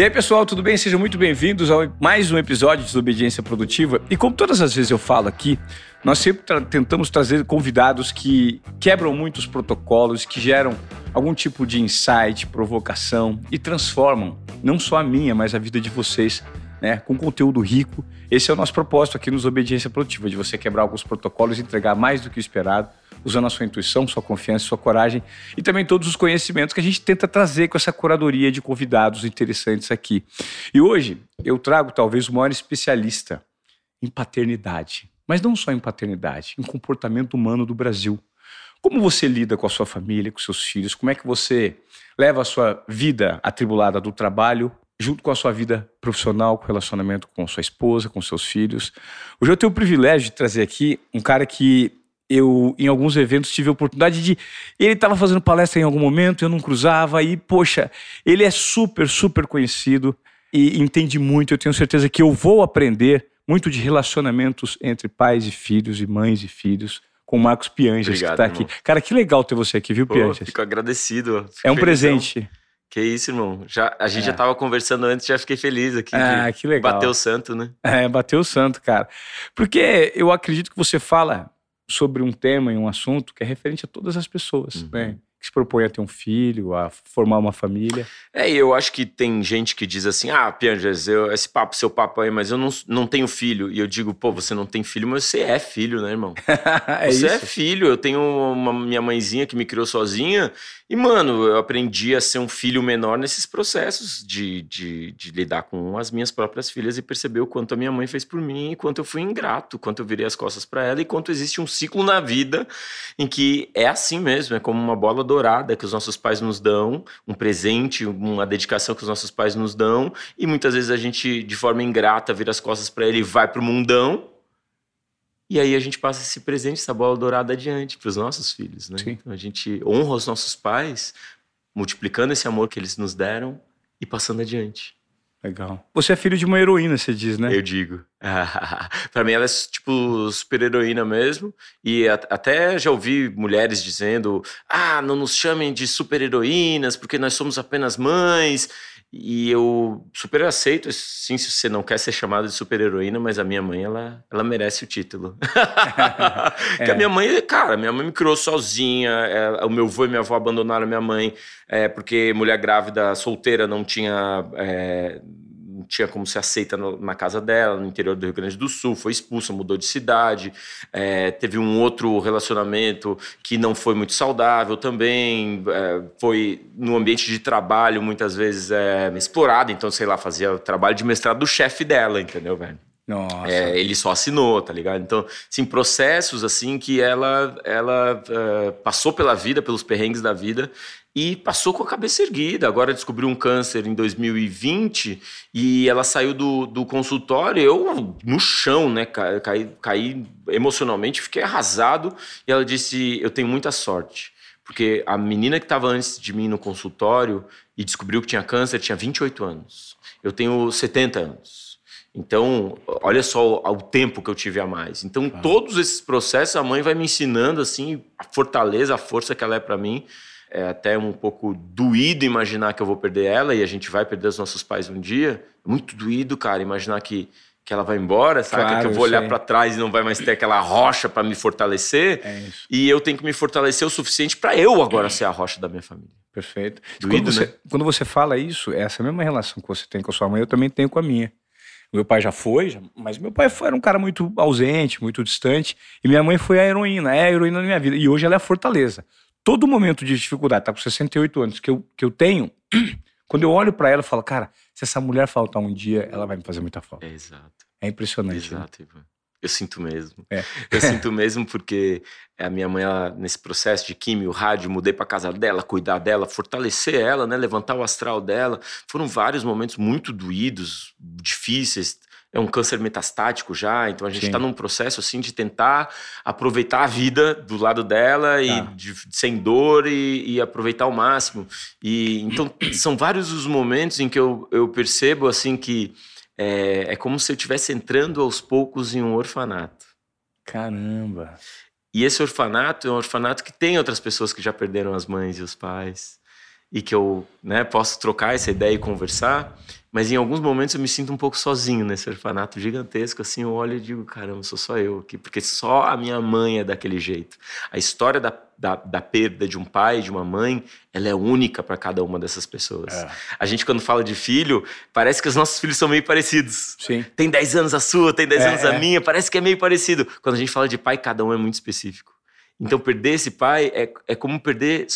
E aí, pessoal, tudo bem? Sejam muito bem-vindos a mais um episódio de Desobediência Produtiva. E como todas as vezes eu falo aqui, nós sempre tra tentamos trazer convidados que quebram muitos protocolos, que geram algum tipo de insight, provocação e transformam não só a minha, mas a vida de vocês, né, com conteúdo rico. Esse é o nosso propósito aqui nos Obediência Produtiva, de você quebrar alguns protocolos e entregar mais do que o esperado usando a sua intuição, sua confiança, sua coragem e também todos os conhecimentos que a gente tenta trazer com essa curadoria de convidados interessantes aqui. E hoje eu trago talvez o maior especialista em paternidade, mas não só em paternidade, em comportamento humano do Brasil. Como você lida com a sua família, com seus filhos? Como é que você leva a sua vida atribulada do trabalho junto com a sua vida profissional, com o relacionamento com sua esposa, com seus filhos? Hoje eu tenho o privilégio de trazer aqui um cara que eu, em alguns eventos, tive a oportunidade de. Ele estava fazendo palestra em algum momento, eu não cruzava, e, poxa, ele é super, super conhecido e entende muito. Eu tenho certeza que eu vou aprender muito de relacionamentos entre pais e filhos, e mães e filhos, com o Marcos Pianges, que está aqui. Cara, que legal ter você aqui, viu, Pô, Pianges? Fico agradecido. Fico é um presente. Que isso, irmão. Já, a gente é. já estava conversando antes, já fiquei feliz aqui. Ah, que legal. Bateu o santo, né? É, bateu o santo, cara. Porque eu acredito que você fala sobre um tema e um assunto que é referente a todas as pessoas, uhum. né? Que se propõe a ter um filho, a formar uma família. É, e eu acho que tem gente que diz assim: ah, Pianges, eu, esse papo, seu papo aí, mas eu não, não tenho filho. E eu digo, pô, você não tem filho, mas você é filho, né, irmão? é você é isso. é filho. Eu tenho uma minha mãezinha que me criou sozinha. E, mano, eu aprendi a ser um filho menor nesses processos de, de, de lidar com as minhas próprias filhas e perceber o quanto a minha mãe fez por mim, e quanto eu fui ingrato, quanto eu virei as costas para ela, e quanto existe um ciclo na vida em que é assim mesmo, é como uma bola dourada que os nossos pais nos dão, um presente, uma dedicação que os nossos pais nos dão, e muitas vezes a gente, de forma ingrata, vira as costas para ele e vai pro mundão. E aí a gente passa esse presente, essa bola dourada adiante para os nossos filhos, né? Então a gente honra os nossos pais, multiplicando esse amor que eles nos deram e passando adiante. Legal. Você é filho de uma heroína, você diz, né? Eu digo. para mim ela é tipo super heroína mesmo. E até já ouvi mulheres dizendo: "Ah, não nos chamem de super heroínas, porque nós somos apenas mães". E eu super aceito, sim, se você não quer ser chamada de super-heroína, mas a minha mãe, ela, ela merece o título. é. Que a minha mãe, cara, minha mãe me criou sozinha, é, o meu avô e minha avó abandonaram a minha mãe, é, porque mulher grávida, solteira, não tinha... É, tinha como ser aceita no, na casa dela, no interior do Rio Grande do Sul, foi expulsa, mudou de cidade, é, teve um outro relacionamento que não foi muito saudável também, é, foi no ambiente de trabalho muitas vezes é, explorado, então, sei lá, fazia o trabalho de mestrado do chefe dela, entendeu, velho? Nossa. É, ele só assinou, tá ligado? Então, sim, processos assim que ela, ela uh, passou pela vida, pelos perrengues da vida e passou com a cabeça erguida. Agora descobriu um câncer em 2020 e ela saiu do, do consultório. Eu no chão, né? Caí, caí emocionalmente, fiquei arrasado. E ela disse: Eu tenho muita sorte. Porque a menina que estava antes de mim no consultório e descobriu que tinha câncer tinha 28 anos. Eu tenho 70 anos. Então, olha só o, o tempo que eu tive a mais. Então, ah. todos esses processos, a mãe vai me ensinando assim a fortaleza, a força que ela é para mim é até um pouco doído imaginar que eu vou perder ela e a gente vai perder os nossos pais um dia. Muito doído, cara, imaginar que, que ela vai embora, sabe? Claro, que eu vou olhar para trás e não vai mais ter aquela rocha para me fortalecer. É isso. E eu tenho que me fortalecer o suficiente para eu agora ser a rocha da minha família. Perfeito. Doído, quando, você, né? quando você fala isso, essa mesma relação que você tem com a sua mãe, eu também tenho com a minha. Meu pai já foi, mas meu pai foi, era um cara muito ausente, muito distante. E minha mãe foi a heroína, é a heroína da minha vida. E hoje ela é a fortaleza todo momento de dificuldade, tá com 68 anos, que eu, que eu tenho, quando eu olho para ela, eu falo, cara, se essa mulher faltar um dia, ela vai me fazer muita falta. É, exato. É impressionante. Né? Exato, né? Eu sinto mesmo. É. Eu sinto mesmo porque a minha mãe, ela, nesse processo de químio, rádio, mudei para casa dela, cuidar dela, fortalecer ela, né, levantar o astral dela. Foram vários momentos muito doídos, difíceis é um câncer metastático já, então a gente está num processo assim de tentar aproveitar a vida do lado dela e tá. de, sem dor e, e, aproveitar ao máximo. E então são vários os momentos em que eu, eu percebo assim que é, é como se eu estivesse entrando aos poucos em um orfanato. Caramba. E esse orfanato é um orfanato que tem outras pessoas que já perderam as mães e os pais. e que eu né, posso trocar essa ideia e conversar, mas em alguns momentos eu me sinto um pouco sozinho nesse orfanato gigantesco. Assim, eu olho e digo: caramba, sou só eu aqui, porque só a minha mãe é daquele jeito. A história da, da, da perda de um pai de uma mãe, ela é única para cada uma dessas pessoas. É. A gente, quando fala de filho, parece que os nossos filhos são meio parecidos. Sim. Tem 10 anos a sua, tem 10 é, anos a é. minha, parece que é meio parecido. Quando a gente fala de pai, cada um é muito específico. Então, perder esse pai é, é como perder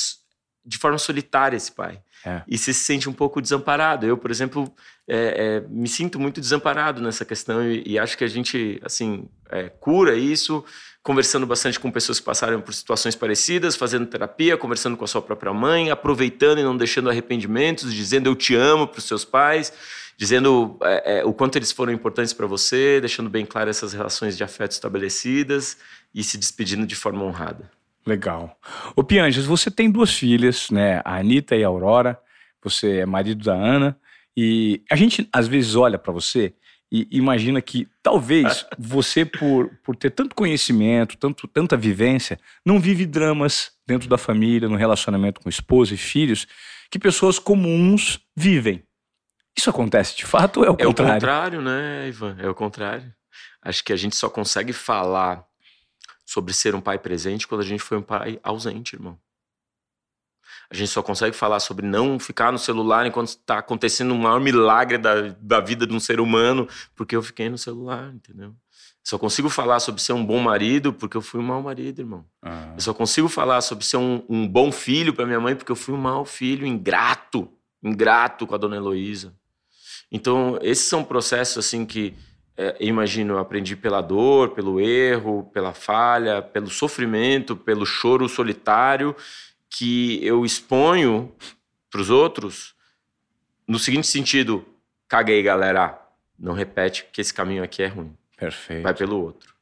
de forma solitária esse pai. É. E você se sente um pouco desamparado. Eu, por exemplo, é, é, me sinto muito desamparado nessa questão e, e acho que a gente, assim, é, cura isso conversando bastante com pessoas que passaram por situações parecidas, fazendo terapia, conversando com a sua própria mãe, aproveitando e não deixando arrependimentos, dizendo eu te amo para os seus pais, dizendo é, é, o quanto eles foram importantes para você, deixando bem claro essas relações de afeto estabelecidas e se despedindo de forma honrada. Legal. Ô Pianjas, você tem duas filhas, né? A Anitta e a Aurora. Você é marido da Ana. E a gente às vezes olha para você e imagina que talvez você, por, por ter tanto conhecimento, tanto, tanta vivência, não vive dramas dentro da família, no relacionamento com esposa e filhos, que pessoas comuns vivem. Isso acontece de fato ou é o é contrário? É o contrário, né, Ivan? É o contrário. Acho que a gente só consegue falar sobre ser um pai presente quando a gente foi um pai ausente, irmão. A gente só consegue falar sobre não ficar no celular enquanto está acontecendo um maior milagre da, da vida de um ser humano, porque eu fiquei no celular, entendeu? Só consigo falar sobre ser um bom marido porque eu fui um mau marido, irmão. Ah. Eu só consigo falar sobre ser um, um bom filho para minha mãe porque eu fui um mau filho, ingrato, ingrato com a dona Heloísa. Então, esses são processos assim que é, imagino, eu aprendi pela dor, pelo erro, pela falha, pelo sofrimento, pelo choro solitário, que eu exponho para os outros no seguinte sentido: caguei, galera. Não repete que esse caminho aqui é ruim. Perfeito. Vai pelo outro.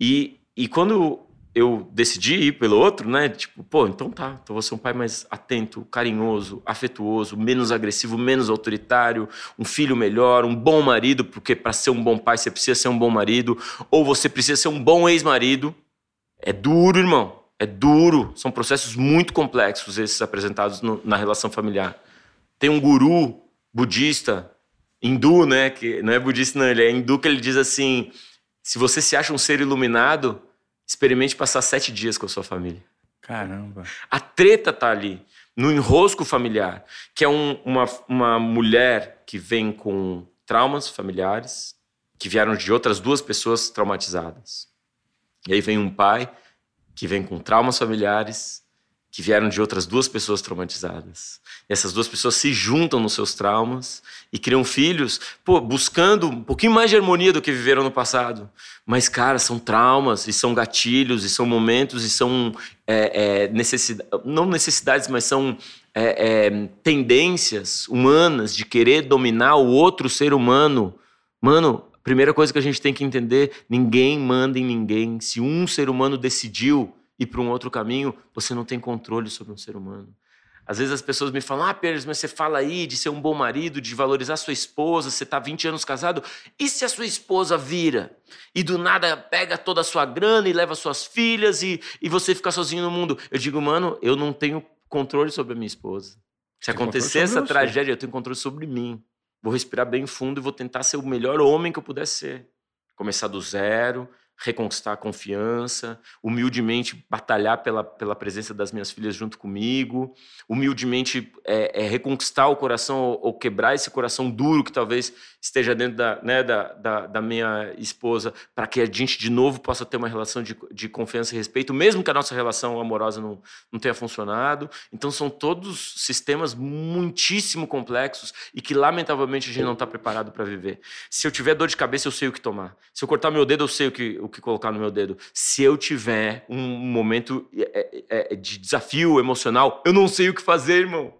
E, e quando eu decidi ir pelo outro, né? Tipo, pô, então tá, então vou ser um pai mais atento, carinhoso, afetuoso, menos agressivo, menos autoritário, um filho melhor, um bom marido, porque para ser um bom pai você precisa ser um bom marido, ou você precisa ser um bom ex-marido. É duro, irmão. É duro. São processos muito complexos esses apresentados no, na relação familiar. Tem um guru budista, hindu, né? Que não é budista, não, ele é hindu, que ele diz assim: se você se acha um ser iluminado, experimente passar sete dias com a sua família. Caramba. A treta tá ali, no enrosco familiar, que é um, uma, uma mulher que vem com traumas familiares, que vieram de outras duas pessoas traumatizadas. E aí vem um pai que vem com traumas familiares, que vieram de outras duas pessoas traumatizadas. E essas duas pessoas se juntam nos seus traumas e criam filhos, pô, buscando um pouquinho mais de harmonia do que viveram no passado. Mas, cara, são traumas e são gatilhos e são momentos e são é, é, necessidades, não necessidades, mas são é, é, tendências humanas de querer dominar o outro ser humano. Mano, primeira coisa que a gente tem que entender: ninguém manda em ninguém. Se um ser humano decidiu ir para um outro caminho, você não tem controle sobre um ser humano. Às vezes as pessoas me falam, ah, Pérez, mas você fala aí de ser um bom marido, de valorizar sua esposa, você está 20 anos casado, e se a sua esposa vira e do nada pega toda a sua grana e leva suas filhas e, e você fica sozinho no mundo? Eu digo, mano, eu não tenho controle sobre a minha esposa. Se acontecer essa tragédia, eu tenho controle sobre mim. Vou respirar bem fundo e vou tentar ser o melhor homem que eu puder ser. Começar do zero, reconquistar a confiança, humildemente batalhar pela, pela presença das minhas filhas junto comigo, humildemente é, é, reconquistar o coração ou, ou, quebrar esse coração duro que talvez esteja dentro da, né, da, da, da minha esposa, para que a gente de novo possa ter uma relação de, de confiança e respeito, mesmo que a nossa relação amorosa não, não tenha funcionado. Então, são todos sistemas muitíssimo complexos e que, lamentavelmente, a gente não está preparado para viver. Se eu tiver dor de cabeça, eu sei o que tomar. Se eu cortar meu dedo, eu sei o que, o que colocar no meu dedo. Se eu tiver um momento é, é, é, de desafio emocional, eu não sei o que fazer, irmão.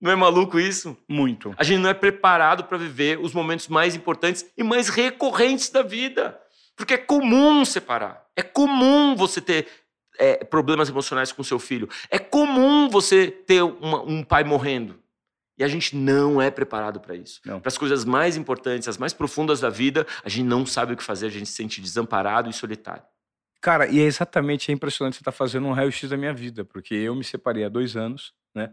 Não é maluco isso? Muito. A gente não é preparado para viver os momentos mais importantes e mais recorrentes da vida. Porque é comum separar. É comum você ter é, problemas emocionais com seu filho. É comum você ter uma, um pai morrendo. E a gente não é preparado para isso. Para as coisas mais importantes, as mais profundas da vida, a gente não sabe o que fazer, a gente se sente desamparado e solitário. Cara, e é exatamente é impressionante você estar tá fazendo um raio-x da minha vida, porque eu me separei há dois anos, né?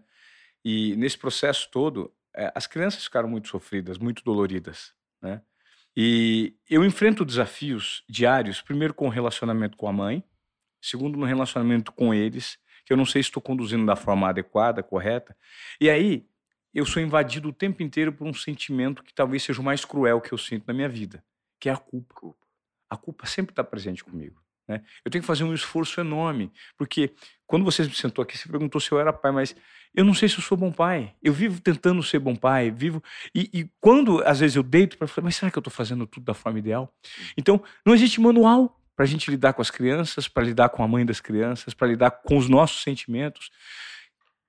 E nesse processo todo, é, as crianças ficaram muito sofridas, muito doloridas, né? E eu enfrento desafios diários, primeiro com o relacionamento com a mãe, segundo no relacionamento com eles, que eu não sei se estou conduzindo da forma adequada, correta. E aí eu sou invadido o tempo inteiro por um sentimento que talvez seja o mais cruel que eu sinto na minha vida, que é a culpa. A culpa sempre está presente comigo. Né? Eu tenho que fazer um esforço enorme, porque quando você me sentou aqui, você perguntou se eu era pai, mas eu não sei se eu sou bom pai. Eu vivo tentando ser bom pai, vivo. E, e quando às vezes eu deito para falar, mas será que eu estou fazendo tudo da forma ideal? Então, não existe manual para a gente lidar com as crianças, para lidar com a mãe das crianças, para lidar com os nossos sentimentos.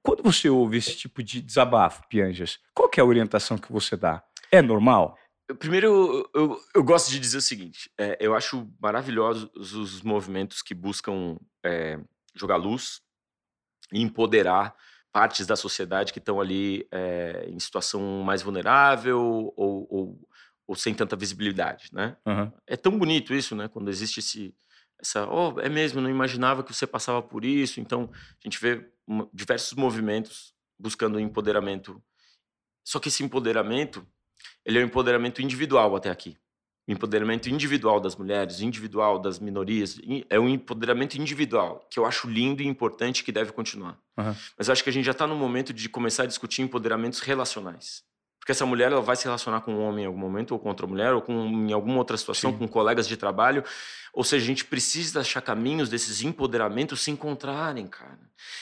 Quando você ouve esse tipo de desabafo, Pianjas, qual é a orientação que você dá? É normal? Primeiro, eu, eu, gosto de dizer o seguinte: é, eu acho maravilhosos os movimentos que buscam é, jogar luz e empoderar partes da sociedade que estão ali é, em situação mais vulnerável ou, ou, ou, sem tanta visibilidade, né? Uhum. É tão bonito isso, né? Quando existe esse, essa, oh, é mesmo, não imaginava que você passava por isso. Então, a gente vê diversos movimentos buscando empoderamento. Só que esse empoderamento, ele é um empoderamento individual até aqui. O empoderamento individual das mulheres, individual das minorias, é um empoderamento individual, que eu acho lindo e importante que deve continuar. Uhum. Mas acho que a gente já está no momento de começar a discutir empoderamentos relacionais. Porque essa mulher ela vai se relacionar com um homem em algum momento, ou com outra mulher, ou com, em alguma outra situação, Sim. com colegas de trabalho. Ou seja, a gente precisa achar caminhos desses empoderamentos se encontrarem, cara.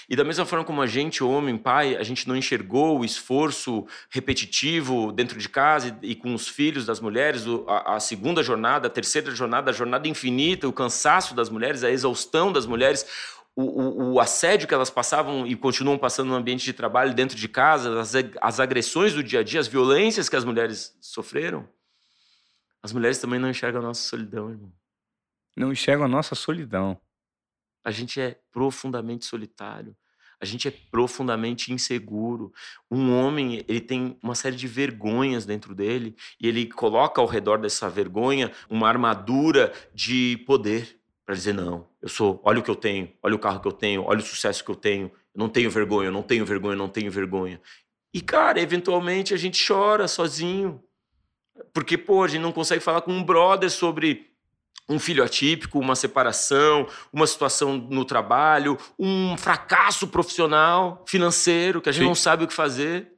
E da mesma forma como a gente, homem, pai, a gente não enxergou o esforço repetitivo dentro de casa e, e com os filhos das mulheres, a, a, segunda jornada, a terceira jornada, a jornada infinita, o cansaço das mulheres, a exaustão das mulheres o, o, o, assédio que elas passavam e continuam passando no ambiente de trabalho, dentro de casa, as, as agressões do dia a dia, as violências que as mulheres sofreram, as mulheres também não enxergam a nossa solidão, irmão. Não enxergam a nossa solidão. A gente é profundamente solitário. A gente é profundamente inseguro. Um homem, ele tem uma série de vergonhas dentro dele e ele coloca ao redor dessa vergonha uma armadura de poder para dizer não. Eu sou, olha o que eu tenho, olha o carro que eu tenho, olha o sucesso que eu tenho. Eu não tenho vergonha, eu não tenho vergonha, eu não tenho vergonha. E cara, eventualmente a gente chora sozinho. Porque, pô, a gente não consegue falar com um brother sobre um filho atípico, uma separação, uma situação no trabalho, um fracasso profissional, financeiro, que a gente Sim. não sabe o que fazer.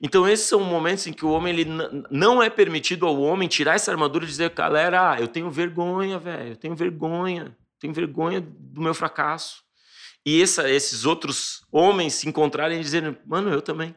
Então, esses são momentos em que o homem ele não é permitido ao homem tirar essa armadura e dizer, galera, eu tenho vergonha, velho, eu tenho vergonha, tenho vergonha do meu fracasso. E essa, esses outros homens se encontrarem e dizerem, mano, eu também.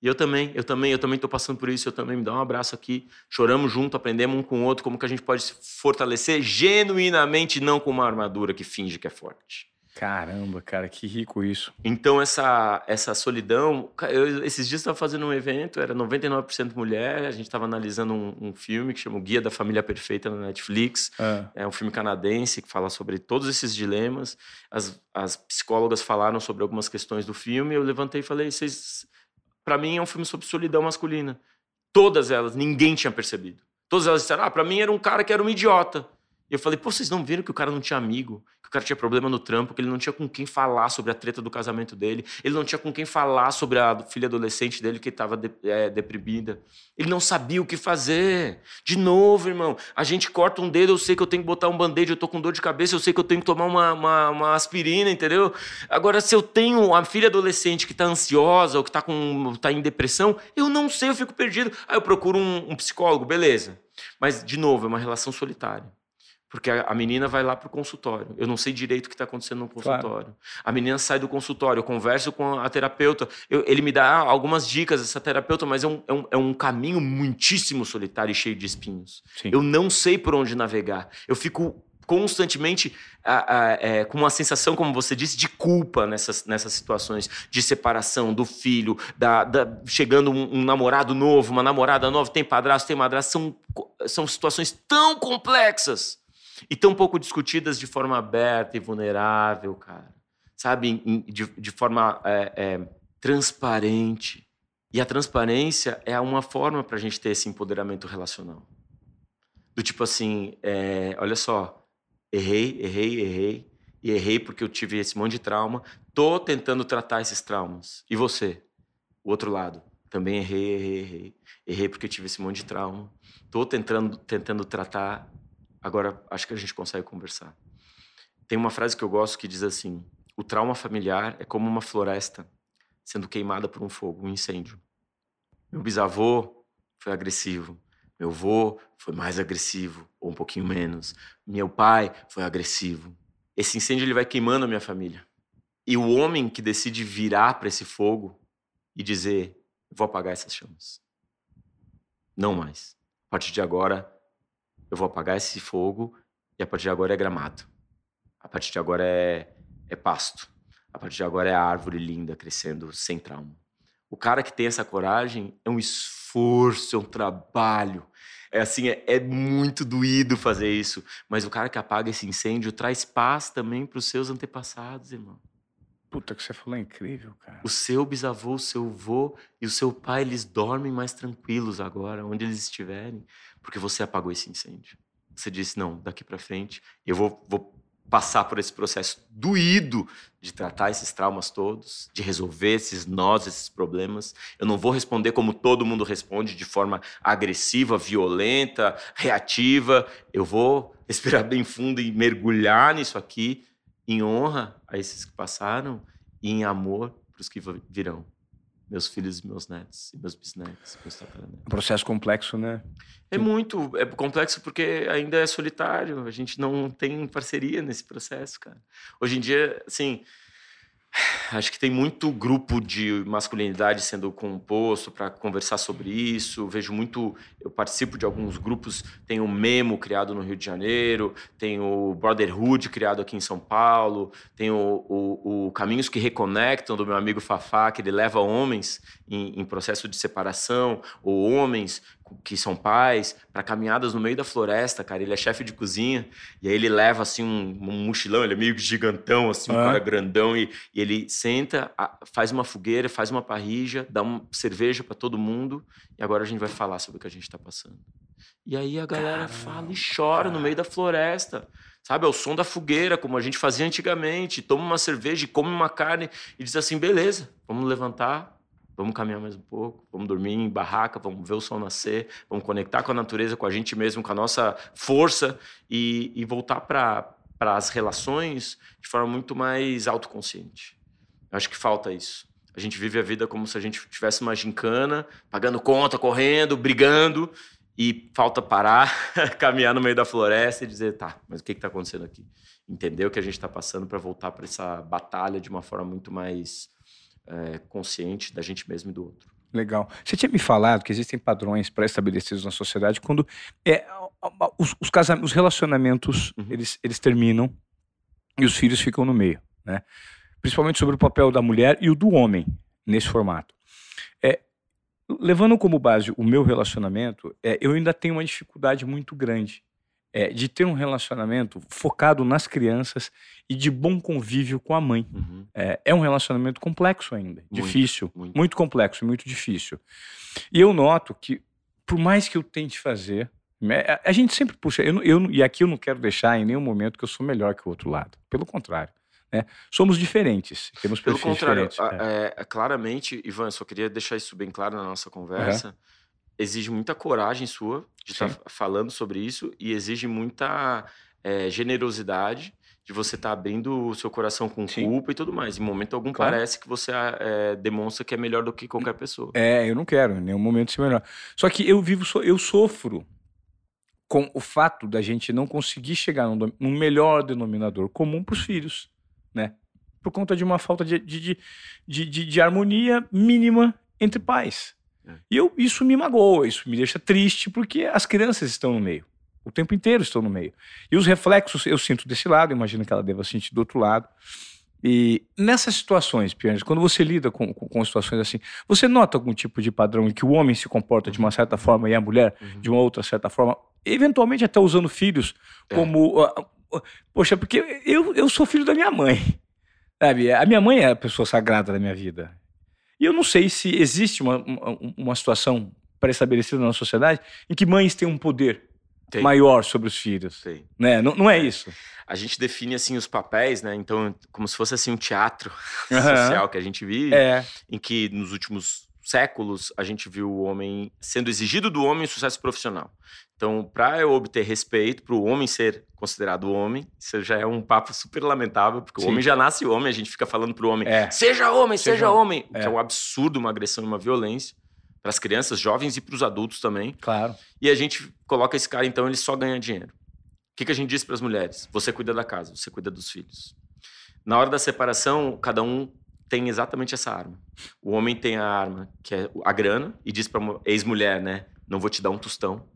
Eu também, eu também, eu também estou passando por isso, eu também me dá um abraço aqui, choramos junto, aprendemos um com o outro, como que a gente pode se fortalecer genuinamente, não com uma armadura que finge que é forte. Caramba, cara, que rico isso. Então, essa, essa solidão. Eu, esses dias estava fazendo um evento, era 99% mulher. A gente estava analisando um, um, filme que chama O Guia da Família Perfeita na Netflix. É. é um filme canadense que fala sobre todos esses dilemas. As, as psicólogas falaram sobre algumas questões do filme. Eu levantei e falei: vocês. Para mim, é um filme sobre solidão masculina. Todas elas, ninguém tinha percebido. Todas elas disseram: ah, para mim era um cara que era um idiota. E eu falei, pô, vocês não viram que o cara não tinha amigo? Que o cara tinha problema no trampo, que ele não tinha com quem falar sobre a treta do casamento dele, ele não tinha com quem falar sobre a filha adolescente dele que estava de, é, deprimida. Ele não sabia o que fazer. De novo, irmão, a gente corta um dedo, eu sei que eu tenho que botar um band-aid, eu tô com dor de cabeça, eu sei que eu tenho que tomar uma, uma, uma aspirina, entendeu? Agora, se eu tenho a filha adolescente que está ansiosa ou que está tá em depressão, eu não sei, eu fico perdido. Aí eu procuro um, um psicólogo, beleza. Mas, de novo, é uma relação solitária. Porque a, menina vai lá para o consultório. Eu não sei direito o que está acontecendo no consultório. Claro. A menina sai do consultório, eu converso com a terapeuta. Eu, ele me dá algumas dicas, essa terapeuta, mas é um, é um, é um caminho muitíssimo solitário e cheio de espinhos. Sim. Eu não sei por onde navegar. Eu fico constantemente é, com uma sensação, como você disse, de culpa nessas, nessas situações de separação do filho, da, da chegando um, um, namorado novo, uma namorada nova, tem padrasto, tem madrasto. São, são situações tão complexas e tão pouco discutidas de forma aberta e vulnerável, cara. Sabe? De, de forma é, é, transparente. E a transparência é uma forma para a gente ter esse empoderamento relacional. Do tipo assim, é, olha só, errei, errei, errei. E errei porque eu tive esse monte de trauma. Tô tentando tratar esses traumas. E você? O outro lado, também errei, errei, errei. Errei porque tive esse monte de trauma. Tô tentando, tentando tratar, agora acho que a gente consegue conversar. Tem uma frase que eu gosto que diz assim: o trauma familiar é como uma floresta sendo queimada por um fogo, um incêndio. Meu bisavô foi agressivo. Meu avô foi mais agressivo, ou um pouquinho menos. Meu pai foi agressivo. Esse incêndio ele vai queimando a minha família. E o homem que decide virar para esse fogo e dizer: vou apagar essas chamas. Não mais. A partir de agora, eu vou apagar esse fogo e a partir de agora é gramado. A partir de agora é, é pasto. A partir de agora é árvore linda crescendo sem trauma. O cara que tem essa coragem é um esforço, é um trabalho. É assim, é, é muito doído fazer isso. Mas o cara que apaga esse incêndio traz paz também para os seus antepassados, irmão. Puta, que você falou é incrível, cara. O seu bisavô, o seu avô e o seu pai, eles dormem mais tranquilos agora, onde eles estiverem, porque você apagou esse incêndio. Você disse, não, daqui para frente, eu vou, vou passar por esse processo doído de tratar esses traumas todos, de resolver esses nós, esses problemas. Eu não vou responder como todo mundo responde, de forma agressiva, violenta, reativa. Eu vou respirar bem fundo e mergulhar nisso aqui em honra a esses que passaram e em amor para os que virão. Meus filhos meus netos, e meus bisnetos, meus tataranetos. Um processo complexo, né? É muito, é complexo porque ainda é solitário, a gente não tem parceria nesse processo, cara. Hoje em dia, assim, Acho que tem muito grupo de masculinidade sendo composto para conversar sobre isso. Vejo muito. Eu participo de alguns grupos. Tem o Memo, criado no Rio de Janeiro, tem o Brotherhood, criado aqui em São Paulo, tem o, o, o Caminhos que Reconectam, do meu amigo Fafá, que ele leva homens em, em processo de separação, ou homens que são pais, para caminhadas no meio da floresta, cara. Ele é chefe de cozinha, e aí ele leva, assim, um, um mochilão, ele é meio gigantão, assim, um cara grandão, e, e, ele senta, faz uma fogueira, faz uma parrija, dá uma cerveja para todo mundo, e agora a gente vai falar sobre o que a gente está passando. E aí a galera Caramba, fala e chora no meio da floresta. Sabe, é o som da fogueira, como a gente fazia antigamente. Toma uma cerveja e come uma carne e diz assim: beleza, vamos levantar, Vamos caminhar mais um pouco, vamos dormir em barraca, vamos ver o sol nascer, vamos conectar com a natureza, com a gente mesmo, com a nossa força e, e voltar para as relações de forma muito mais autoconsciente. Eu acho que falta isso. A gente vive a vida como se a gente tivesse uma gincana, pagando conta, correndo, brigando, e falta parar, caminhar no meio da floresta e dizer, tá, mas o que está acontecendo aqui? Entender o que a gente está passando para voltar para essa batalha de uma forma muito mais é, consciente da gente mesmo e do outro. Legal. Você tinha me falado que existem padrões pré-estabelecidos na sociedade quando é, os, os, os relacionamentos uhum. eles, eles terminam e os filhos ficam no meio, né? Principalmente sobre o papel da mulher e o do homem nesse formato. É, levando como base o meu relacionamento, é, eu ainda tenho uma dificuldade muito grande é, de ter um relacionamento focado nas crianças e de bom convívio com a mãe. Uhum. É, é, um relacionamento complexo ainda, muito, difícil, muito. muito complexo, muito difícil. E eu noto que, por mais que eu tente fazer, né, a gente sempre puxa, eu, eu, e aqui eu não quero deixar em nenhum momento que eu sou melhor que o outro lado. Pelo contrário. Né? Somos diferentes, temos Pelo contrário, diferentes. É. é. claramente, Ivan, eu só queria deixar isso bem claro na nossa conversa. Uhum exige muita coragem sua de estar tá falando sobre isso e exige muita é, generosidade de você estar tá abrindo o seu coração com Sim. culpa e tudo mais. Em momento algum claro. parece que você é, demonstra que é melhor do que qualquer pessoa. É, eu não quero em nenhum momento ser melhor. Só que eu vivo, eu sofro com o fato da gente não conseguir chegar num, num melhor denominador comum para os filhos, né? Por conta de uma falta de, de, de, de, de harmonia mínima entre pais. E eu, isso me magoa, isso me deixa triste, porque as crianças estão no meio. O tempo inteiro estão no meio. E os reflexos eu sinto desse lado, imagino que ela deva sentir do outro lado. E nessas situações, Pierre, quando você lida com, com, com, situações assim, você nota algum tipo de padrão em que o homem se comporta de uma certa forma e a mulher uhum. de uma outra certa forma, eventualmente até usando filhos é. como. Uh, poxa, porque eu, eu sou filho da minha mãe. Sabe? A minha mãe é a pessoa sagrada da minha vida. E eu não sei se existe uma, uma, uma situação pré-estabelecida na sociedade em que mães têm um poder tem. maior sobre os filhos. Tem. Né? Não, não é, é isso. A gente define assim os papéis, né? Então, como se fosse assim um teatro uhum. social que a gente vive, é. em que nos últimos séculos, a gente viu o homem sendo exigido do homem sucesso profissional. Então, para eu obter respeito, para o homem ser considerado homem, isso já é um papo super lamentável, porque Sim. o homem já nasce homem, a gente fica falando para o homem, é. seja homem, seja, seja homem, é. que é um absurdo, uma agressão e uma violência para as crianças, jovens e para os adultos também. Claro. E a gente coloca esse cara, então, ele só ganha dinheiro. O que, que a gente diz para as mulheres? Você cuida da casa, você cuida dos filhos. Na hora da separação, cada um tem exatamente essa arma. O homem tem a arma, que é a grana, e diz para ex-mulher, né? Não vou te dar um tostão.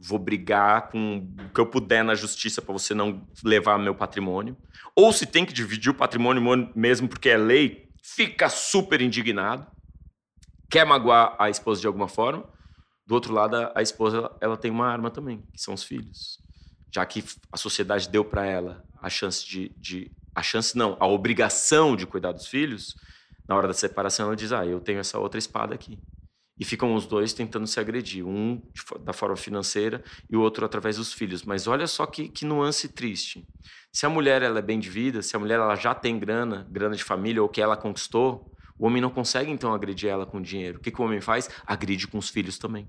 Vou brigar com o que eu puder na justiça para você não levar meu patrimônio. Ou se tem que dividir o patrimônio mesmo porque é lei, fica super indignado. Quer magoar a esposa de alguma forma. Do outro lado, a esposa ela tem uma arma também, que são os filhos. Já que a sociedade deu para ela a chance de, de a chance não, a obrigação de cuidar dos filhos, na hora da separação ela diz: "Ah, eu tenho essa outra espada aqui". E ficam os dois tentando se agredir, um da forma financeira e o outro através dos filhos. Mas olha só que, que nuance triste. Se a mulher ela é bem de vida, se a mulher ela já tem grana, grana de família ou que ela conquistou, o homem não consegue então agredir ela com dinheiro. O que, que o homem faz? Agride com os filhos também.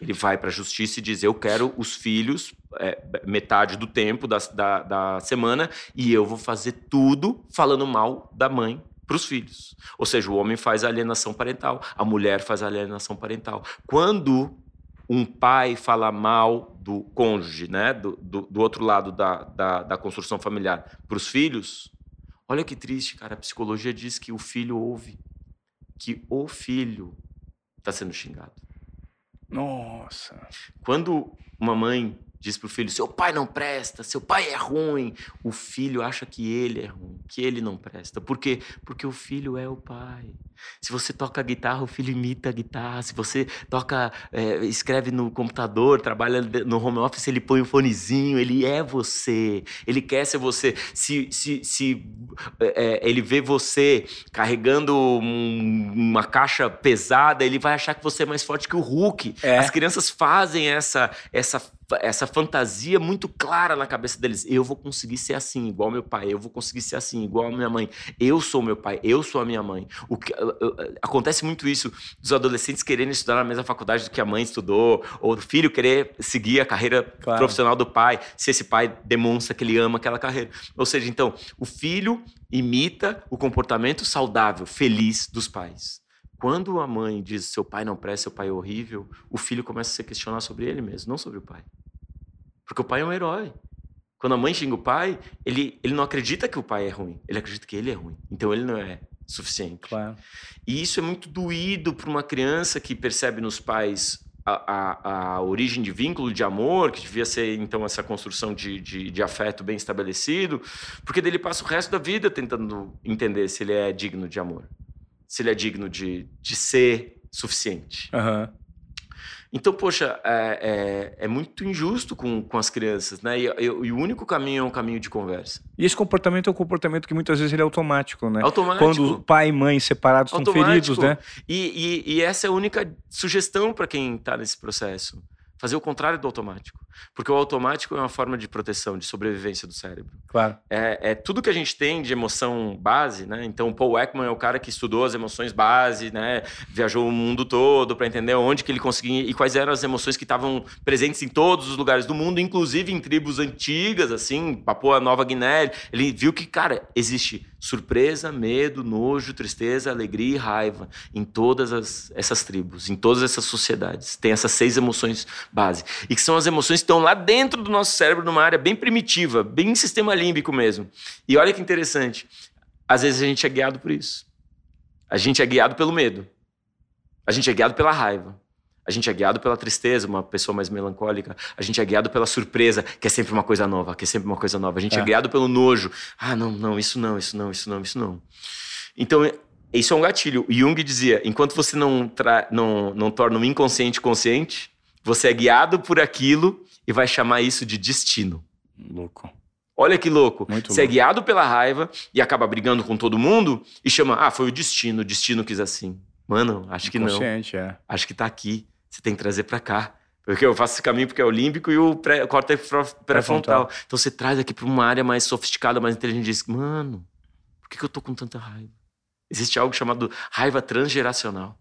Ele vai para a justiça e diz: Eu quero os filhos, é, metade do tempo da, da, da semana, e eu vou fazer tudo falando mal da mãe para os filhos. Ou seja, o homem faz a alienação parental, a mulher faz a alienação parental. Quando um pai fala mal do cônjuge, né, do, do, do outro lado da, da, da construção familiar, para os filhos, olha que triste, cara. A psicologia diz que o filho ouve que o filho está sendo xingado. Nossa. Quando uma mãe diz para o filho: seu pai não presta, seu pai é ruim. O filho acha que ele é ruim, que ele não presta. Por quê? Porque o filho é o pai. Se você toca guitarra, o filho imita a guitarra. Se você toca, é, escreve no computador, trabalha no home office, ele põe o um fonezinho, ele é você. Ele quer ser você. Se, se, se é, ele vê você carregando um, uma caixa pesada, ele vai achar que você é mais forte que o Hulk. É. As crianças fazem essa, essa essa fantasia muito clara na cabeça deles. Eu vou conseguir ser assim, igual meu pai. Eu vou conseguir ser assim, igual a minha mãe. Eu sou meu pai, eu sou a minha mãe. O que, acontece muito isso dos adolescentes querendo estudar na mesma faculdade do que a mãe estudou, ou o filho querer seguir a carreira claro. profissional do pai, se esse pai demonstra que ele ama aquela carreira. Ou seja, então, o filho imita o comportamento saudável, feliz dos pais. Quando a mãe diz seu pai não presta, seu pai é horrível, o filho começa a se questionar sobre ele mesmo, não sobre o pai. Porque o pai é um herói. Quando a mãe xinga o pai, ele, ele não acredita que o pai é ruim, ele acredita que ele é ruim. Então ele não é suficiente. Claro. E isso é muito doído para uma criança que percebe nos pais a, a, a, origem de vínculo de amor, que devia ser então essa construção de, de, de, afeto bem estabelecido, porque dele passa o resto da vida tentando entender se ele é digno de amor se ele é digno de, de ser suficiente. Uhum. Então, poxa, é, é, é, muito injusto com, com as crianças, né? E, e, e, o único caminho é um caminho de conversa. E esse comportamento é um comportamento que muitas vezes ele é automático, né? Automático. Quando pai e mãe separados são feridos, né? E, e, essa é a única sugestão para quem está nesse processo fazer o contrário do automático. Porque o automático é uma forma de proteção, de sobrevivência do cérebro. Claro. É, é tudo que a gente tem de emoção base, né? Então, o Paul Ekman é o cara que estudou as emoções base, né? Viajou o mundo todo para entender onde que ele conseguia e quais eram as emoções que estavam presentes em todos os lugares do mundo, inclusive em tribos antigas, assim, Papua Nova Guiné. Ele viu que, cara, existe surpresa, medo, nojo, tristeza, alegria e raiva em todas as, essas tribos, em todas essas sociedades. Tem essas seis emoções base. E que são as emoções que estão lá dentro do nosso cérebro, numa área bem primitiva, bem sistema límbico mesmo. E olha que interessante. Às vezes a gente é guiado por isso. A gente é guiado pelo medo. A gente é guiado pela raiva. A gente é guiado pela tristeza, uma pessoa mais melancólica. A gente é guiado pela surpresa, que é sempre uma coisa nova, que é sempre uma coisa nova. A gente é, é guiado pelo nojo. Ah, não, não, isso não, isso não, isso não, isso não. Então, isso é um gatilho. Jung dizia: enquanto você não, não, não torna o inconsciente consciente, você é guiado por aquilo e vai chamar isso de destino. Louco. Olha que louco. Muito você louco. é guiado pela raiva e acaba brigando com todo mundo e chama, ah, foi o destino, o destino quis assim. Mano, acho que não. É. Acho que tá aqui. Você tem que trazer para cá. Porque eu faço esse caminho porque é o límbico e o pré, córtex pré-frontal. Então você traz aqui para uma área mais sofisticada, mais inteligente e diz, mano, por que, que eu tô com tanta raiva? Existe algo chamado raiva transgeracional.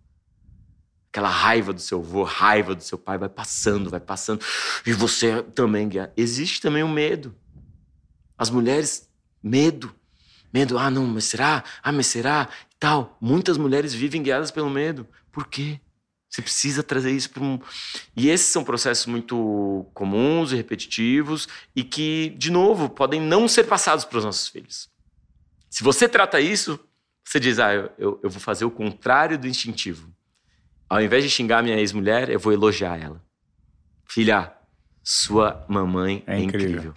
Aquela raiva do seu avô, raiva do seu pai, vai passando, vai passando. E você também. Existe também o medo. As mulheres, medo. Medo, ah, não, mas será? Ah, mas será? E tal. Muitas mulheres vivem guiadas pelo medo. Por quê? Você precisa trazer isso para um. E esses são processos muito comuns e repetitivos e que, de novo, podem não ser passados para os nossos filhos. Se você trata isso, você diz, ah, eu, eu vou fazer o contrário do instintivo. Ao invés de xingar minha ex-mulher, eu vou elogiar ela. Filha, sua mamãe é, é incrível. incrível.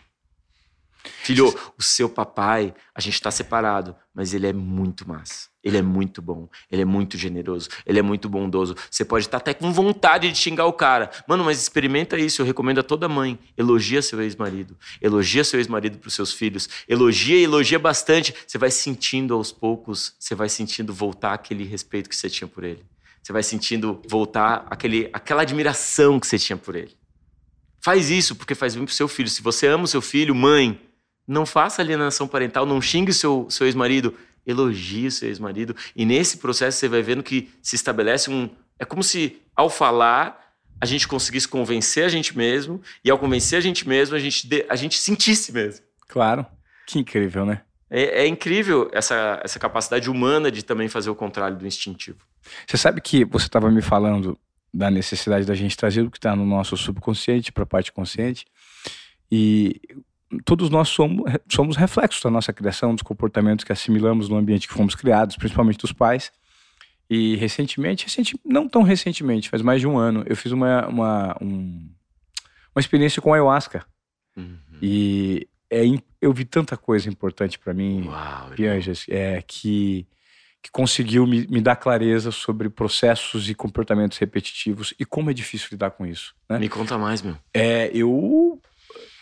Filho, o seu papai, a gente está separado, mas ele é muito massa. Ele é muito bom, ele é muito generoso, ele é muito bondoso. Você pode estar até com vontade de xingar o cara. Mano, mas experimenta isso, eu recomendo a toda mãe. Elogia seu ex-marido. Elogia seu ex-marido para os seus filhos. Elogia e elogia bastante. Você vai sentindo aos poucos, você vai sentindo voltar aquele respeito que você tinha por ele. Você vai sentindo voltar aquele, aquela admiração que você tinha por ele. Faz isso porque faz bem pro seu filho. Se você ama o seu filho, mãe, não faça alienação parental, não xingue seu, seu ex-marido elogie seu ex-marido. E nesse processo você vai vendo que se estabelece um. É como se, ao falar, a gente conseguisse convencer a gente mesmo, e ao convencer a gente mesmo, a gente, de, a gente sentisse mesmo. Claro. Que incrível, né? É, é, incrível essa, essa capacidade humana de também fazer o contrário do instintivo. Você sabe que você estava me falando da necessidade da gente trazer o que está no nosso subconsciente para a parte consciente. E todos nós somos, somos reflexos da nossa criação, dos comportamentos que assimilamos no ambiente que fomos criados, principalmente dos pais. E recentemente, recente, não tão recentemente, faz mais de um ano, eu fiz uma, uma, um, uma experiência com ayahuasca. Uhum. E é, eu vi tanta coisa importante para mim, Pianjas, é, que, que conseguiu me, me, dar clareza sobre processos e comportamentos repetitivos e como é difícil lidar com isso. Né? Me conta mais, meu. É, eu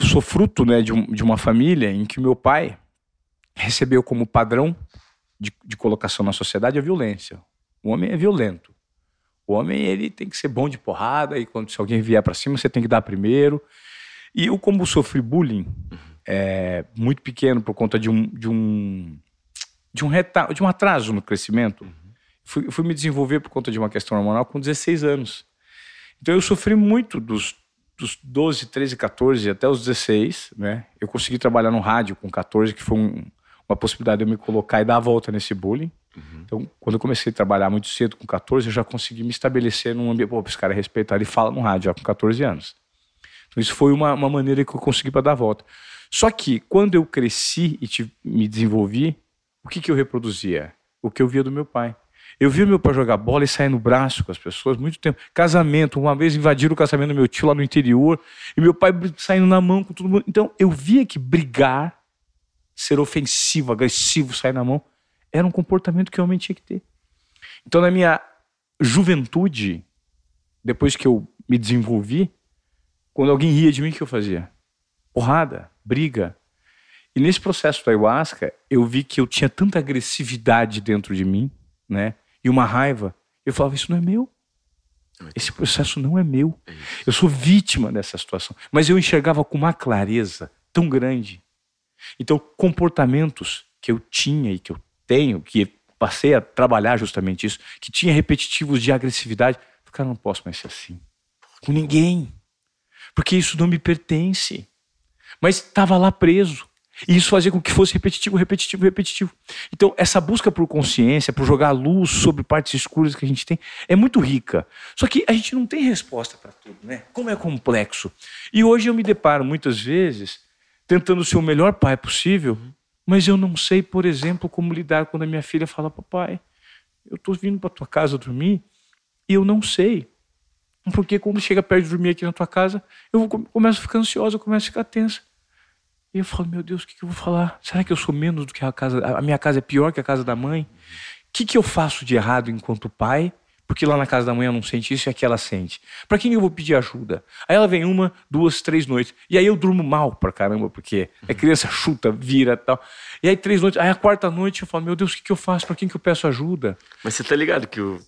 sou fruto né, de, um, de uma família em que meu pai recebeu como padrão de, de, colocação na sociedade a violência. O homem é violento. O homem ele tem que ser bom de porrada e quando se alguém vier para cima você tem que dar primeiro. E eu como sofri bullying é, muito pequeno por conta de um de um de um, reta, de um atraso no crescimento, fui, fui me desenvolver por conta de uma questão hormonal com 16 anos. Então eu sofri muito dos dos 12, 13, 14 até os 16, né? Eu consegui trabalhar no rádio com 14, que foi um, uma possibilidade de eu me colocar e dar a volta nesse bullying. Uhum. Então, quando eu comecei a trabalhar muito cedo, com 14, eu já consegui me estabelecer num ambiente. Pô, esse cara é respeitar, ele fala no rádio já com 14 anos. Então, isso foi uma, uma maneira que eu consegui para dar a volta. Só que, quando eu cresci e te, me desenvolvi, o que, que eu reproduzia? O que eu via do meu pai. Eu vi meu pai jogar bola e sair no braço com as pessoas muito tempo. Casamento, uma vez invadiram o casamento do meu tio lá no interior e meu pai saindo na mão com todo mundo. Então eu via que brigar, ser ofensivo, agressivo, sair na mão, era um comportamento que o homem tinha que ter. Então na minha juventude, depois que eu me desenvolvi, quando alguém ria de mim, o que eu fazia? Porrada, briga. E nesse processo do ayahuasca, eu vi que eu tinha tanta agressividade dentro de mim, né? E uma raiva. Eu falava, isso não é meu. Esse processo não é meu. É eu sou vítima dessa situação. Mas eu enxergava com uma clareza tão grande. Então, comportamentos que eu tinha e que eu tenho, que passei a trabalhar justamente isso, que tinha repetitivos de agressividade, cara, não posso mais ser assim. Com ninguém. Porque isso não me pertence. Mas estava lá preso. E isso fazia com que fosse repetitivo, repetitivo, repetitivo. Então, essa busca por consciência, por jogar luz sobre partes escuras que a gente tem, é muito rica. Só que a gente não tem resposta para tudo, né? Como é complexo. E hoje eu me deparo muitas vezes tentando ser o melhor pai possível, mas eu não sei, por exemplo, como lidar quando a minha filha fala: Papai, eu estou vindo para tua casa dormir e eu não sei. Porque quando chega perto de dormir aqui na tua casa, eu começo a ficar ansiosa, eu começo a ficar tensa. E eu falo, meu Deus, o que, que eu vou falar? Será que eu sou menos do que a casa? A minha casa é pior que a casa da mãe? O que, que eu faço de errado enquanto pai? Porque lá na casa da mãe eu não sente isso e aqui ela sente. Para quem eu vou pedir ajuda? Aí ela vem uma, duas, três noites. E aí eu durmo mal pra caramba, porque é criança chuta, vira tal. E aí três noites. Aí a quarta noite eu falo, meu Deus, o que, que eu faço? Para quem que eu peço ajuda? Mas você tá ligado que o,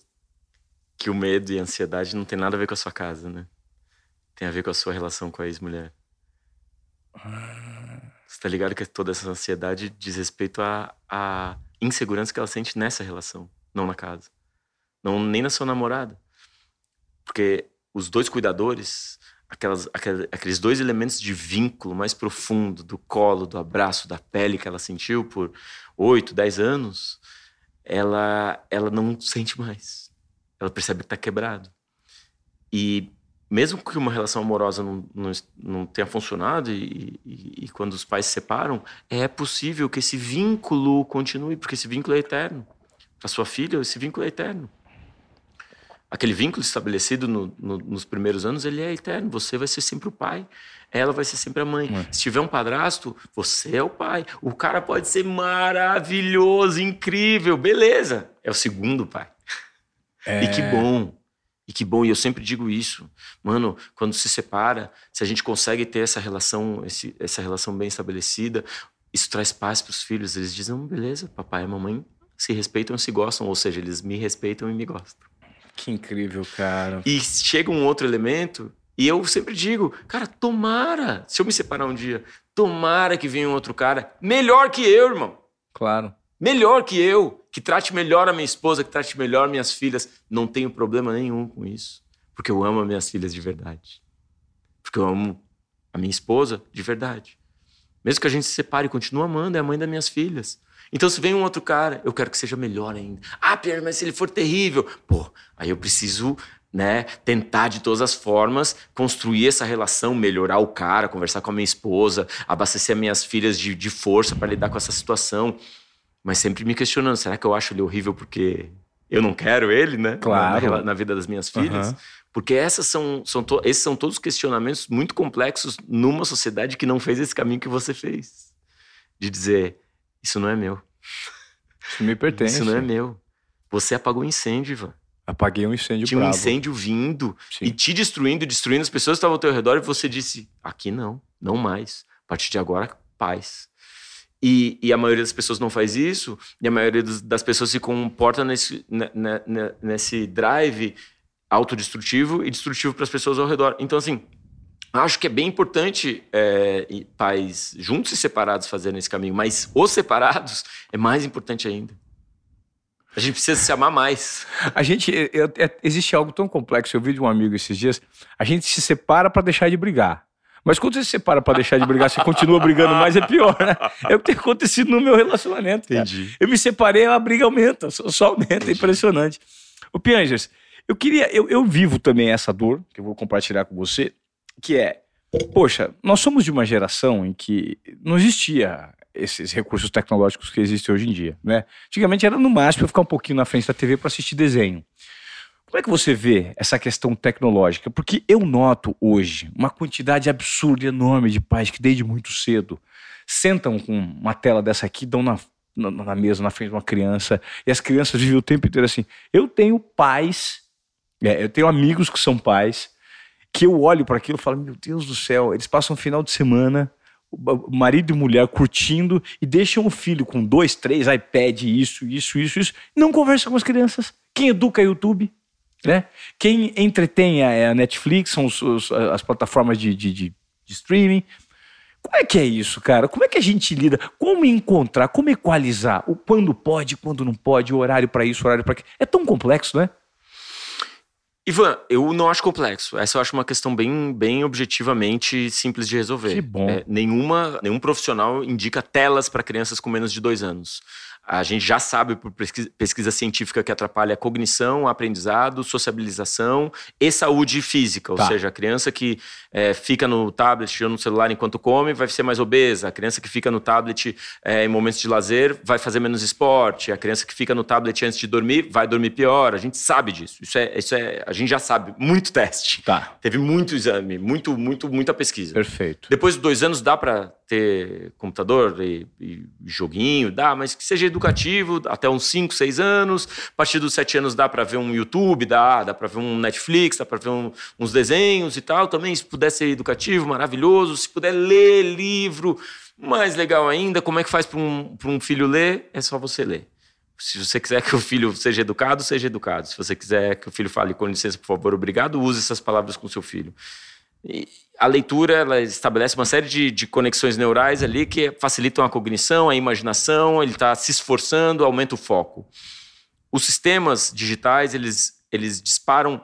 que o medo e a ansiedade não tem nada a ver com a sua casa, né? Tem a ver com a sua relação com a ex-mulher. Você tá ligado que toda essa ansiedade diz respeito à, à insegurança que ela sente nessa relação, não na casa. Não, nem na sua namorada. Porque os dois cuidadores, aquelas, aqueles dois elementos de vínculo mais profundo, do colo, do abraço, da pele que ela sentiu por oito, dez anos, ela, ela não sente mais. Ela percebe que está quebrado. E mesmo que uma relação amorosa não, não, não tenha funcionado e, e, e, quando os pais se separam, é possível que esse vínculo continue, porque esse vínculo é eterno. Para sua filha, esse vínculo é eterno. Aquele vínculo estabelecido no, no, nos primeiros anos, ele é eterno. Você vai ser sempre o pai, ela vai ser sempre a mãe. É. Se tiver um padrasto, você é o pai. O cara pode ser maravilhoso, incrível, beleza. É o segundo pai. É... E que bom e que bom, e eu sempre digo isso, mano, quando se separa, se a gente consegue ter essa relação, esse, essa relação bem estabelecida, isso traz paz para os filhos. Eles dizem, oh, beleza, papai e mamãe se respeitam e se gostam, ou seja, eles me respeitam e me gostam. Que incrível, cara. E chega um outro elemento, e eu sempre digo, cara, tomara, se eu me separar um dia, tomara que venha um outro cara melhor que eu, irmão. Claro melhor que eu, que trate melhor a minha esposa, que trate melhor minhas filhas. Não tenho problema nenhum com isso, porque eu amo as minhas filhas de verdade. Porque eu amo a minha esposa de verdade. Mesmo que a gente se separe, continua amando, é a mãe das minhas filhas. Então, se vem um outro cara, eu quero que seja melhor ainda. Ah, Pierre, mas se ele for terrível, pô, aí eu preciso né, tentar de todas as formas construir essa relação, melhorar o cara, conversar com a minha esposa, abastecer as minhas filhas de, de força para lidar com essa situação mas sempre me questionando: será que eu acho ele horrível porque eu não quero ele, né? Claro. Na, na vida das minhas filhas. Uhum. Porque essas são, são to, esses são todos questionamentos muito complexos numa sociedade que não fez esse caminho que você fez. De dizer: isso não é meu. Isso me pertence. Isso não é meu. Você apagou um incêndio, Ivan. Apaguei um incêndio Tinha um incêndio vindo Sim. e te destruindo, destruindo as pessoas que estavam ao teu redor e você disse: aqui não, não mais. A partir de agora, paz. E, e, a maioria das pessoas não faz isso, e a maioria das pessoas se comporta nesse, nesse drive autodestrutivo e destrutivo para as pessoas ao redor. Então, assim, acho que é bem importante é, pais juntos e separados fazerem esse caminho, mas os separados é mais importante ainda. A gente precisa se amar mais. A gente. Eu, é, existe algo tão complexo. Eu vi de um amigo esses dias. A gente se separa para deixar de brigar. Mas quando você se separa para deixar de brigar, você continua brigando mais, é pior, né? É o que tem acontecido no meu relacionamento. Cara. Entendi. Eu me separei, a briga aumenta, só aumenta, é Entendi. é impressionante. O Piangers, eu queria. Eu, eu vivo também essa dor, que eu vou compartilhar com você, que é. Poxa, nós somos de uma geração em que não existia esses recursos tecnológicos que existem hoje em dia, né? Antigamente era no máximo eu ficar um pouquinho na frente da TV para assistir desenho. Como é que você vê essa questão tecnológica? Porque eu noto hoje uma quantidade absurda, enorme de pais que desde muito cedo sentam com uma tela dessa aqui, dão na, na, na mesa, na frente de uma criança, e as crianças vivem o tempo inteiro assim. Eu tenho pais, é, eu tenho amigos que são pais, que eu olho para aquilo e falo, meu Deus do céu, eles passam um final de semana marido e mulher curtindo e deixam o filho com dois, três iPad, isso, isso, isso, isso, não conversa com as crianças. Quem educa YouTube? Né? Quem entretém é a Netflix, são os, os, as plataformas de, de, de, de streaming. Como é que é isso, cara? Como é que a gente lida? Como encontrar, como equalizar o quando pode, quando não pode, o horário para isso, o horário para aquilo? É tão complexo, né? Ivan, eu não acho complexo. Essa eu acho uma questão bem, bem objetivamente simples de resolver. Que bom. É, nenhuma, nenhum profissional indica telas para crianças com menos de dois anos. A gente já sabe por pesquisa científica que atrapalha a cognição, aprendizado, sociabilização e saúde física. Tá. Ou seja, a criança que é, fica no tablet ou no celular enquanto come vai ser mais obesa. A criança que fica no tablet é, em momentos de lazer vai fazer menos esporte. A criança que fica no tablet antes de dormir vai dormir pior. A gente sabe disso. Isso é, isso é a gente já sabe. Muito teste. Tá. Teve muito exame, muito, muito, muita pesquisa. Perfeito. Depois de dois anos dá para ter computador e, e, joguinho, dá, mas que seja educativo, até uns 5, 6 anos. A partir dos 7 anos dá para ver um YouTube, dá, dá para ver um Netflix, dá para ver um, uns desenhos e tal. Também, se puder ser educativo, maravilhoso. Se puder ler livro, mais legal ainda. Como é que faz para um, um filho ler? É só você ler. Se você quiser que o filho seja educado, seja educado. Se você quiser que o filho fale com licença, por favor, obrigado, use essas palavras com seu filho. A leitura ela estabelece uma série de, de, conexões neurais ali que facilitam a cognição, a imaginação, ele está se esforçando, aumenta o foco. Os sistemas digitais, eles, eles disparam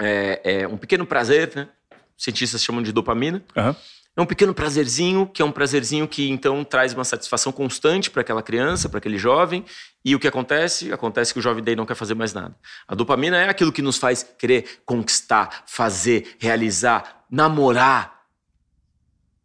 é, é um pequeno prazer, né? Cientistas chamam de dopamina. Aham. É um pequeno prazerzinho, que é um prazerzinho que então traz uma satisfação constante para aquela criança, para aquele jovem. E o que acontece? Acontece que o jovem daí não quer fazer mais nada. A dopamina é aquilo que nos faz querer conquistar, fazer, realizar, namorar.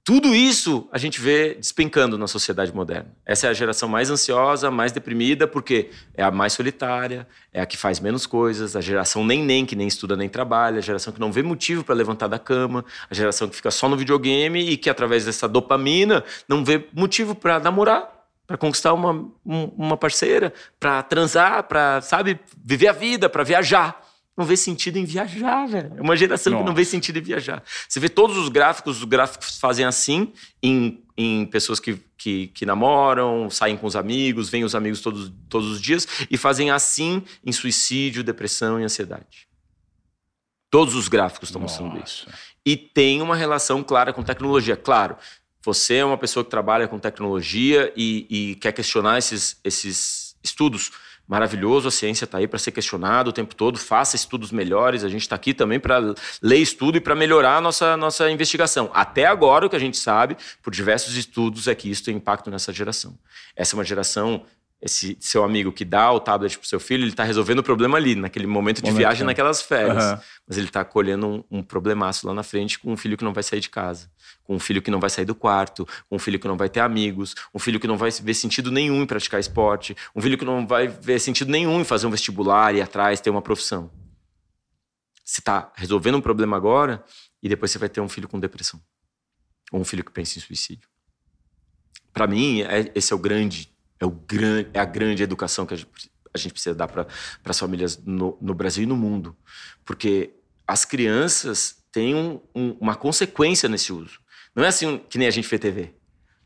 Tudo isso a gente vê despencando na sociedade moderna. Essa é a geração mais ansiosa, mais deprimida, porque é a mais solitária, é a que faz menos coisas, a geração nem nem que nem estuda nem trabalha, a geração que não vê motivo para levantar da cama, a geração que fica só no videogame e que através dessa dopamina não vê motivo para namorar, para conquistar uma, um- uma parceira, para transar, para, sabe, viver a vida, para viajar. Não vê sentido em viajar, velho. É uma geração que não Nossa. vê sentido em viajar. Você vê todos os gráficos, os gráficos fazem assim em, em pessoas que, que, que namoram, saem com os amigos, veem os amigos todos, todos os dias e fazem assim em suicídio, depressão e ansiedade. Todos os gráficos estão mostrando isso. Nossa. E tem uma relação clara com tecnologia. Claro, você é uma pessoa que trabalha com tecnologia e, e quer questionar esses, esses estudos. Maravilhoso, a ciência está aí para ser questionada o tempo todo. Faça estudos melhores. A gente está aqui também para ler estudo e para melhorar a nossa, nossa investigação. Até agora, o que a gente sabe, por diversos estudos, é que isso tem impacto nessa geração. Essa é uma geração. Esse seu amigo que dá o tablet para seu filho, ele está resolvendo o problema ali, naquele momento de viagem, né? naquelas férias Aham. mas ele está colhendo um, um problemaço lá na frente com um filho que não vai sair de casa, com um filho que não vai sair do quarto, com um filho que não vai ter amigos, um filho que não vai ver sentido nenhum em praticar esporte, um filho que não vai ver sentido nenhum em fazer um vestibular, ir atrás, ter uma profissão. Você está resolvendo um problema agora e depois você vai ter um filho com depressão. Ou um filho que pensa em suicídio. Para mim, é- esse é o grande, é, o gran, é a grande educação que a gente, a gente precisa dar para as famílias no, no Brasil e no mundo. Porque as crianças têm um- um- uma consequência nesse uso. Não é assim que nem a gente vê TV.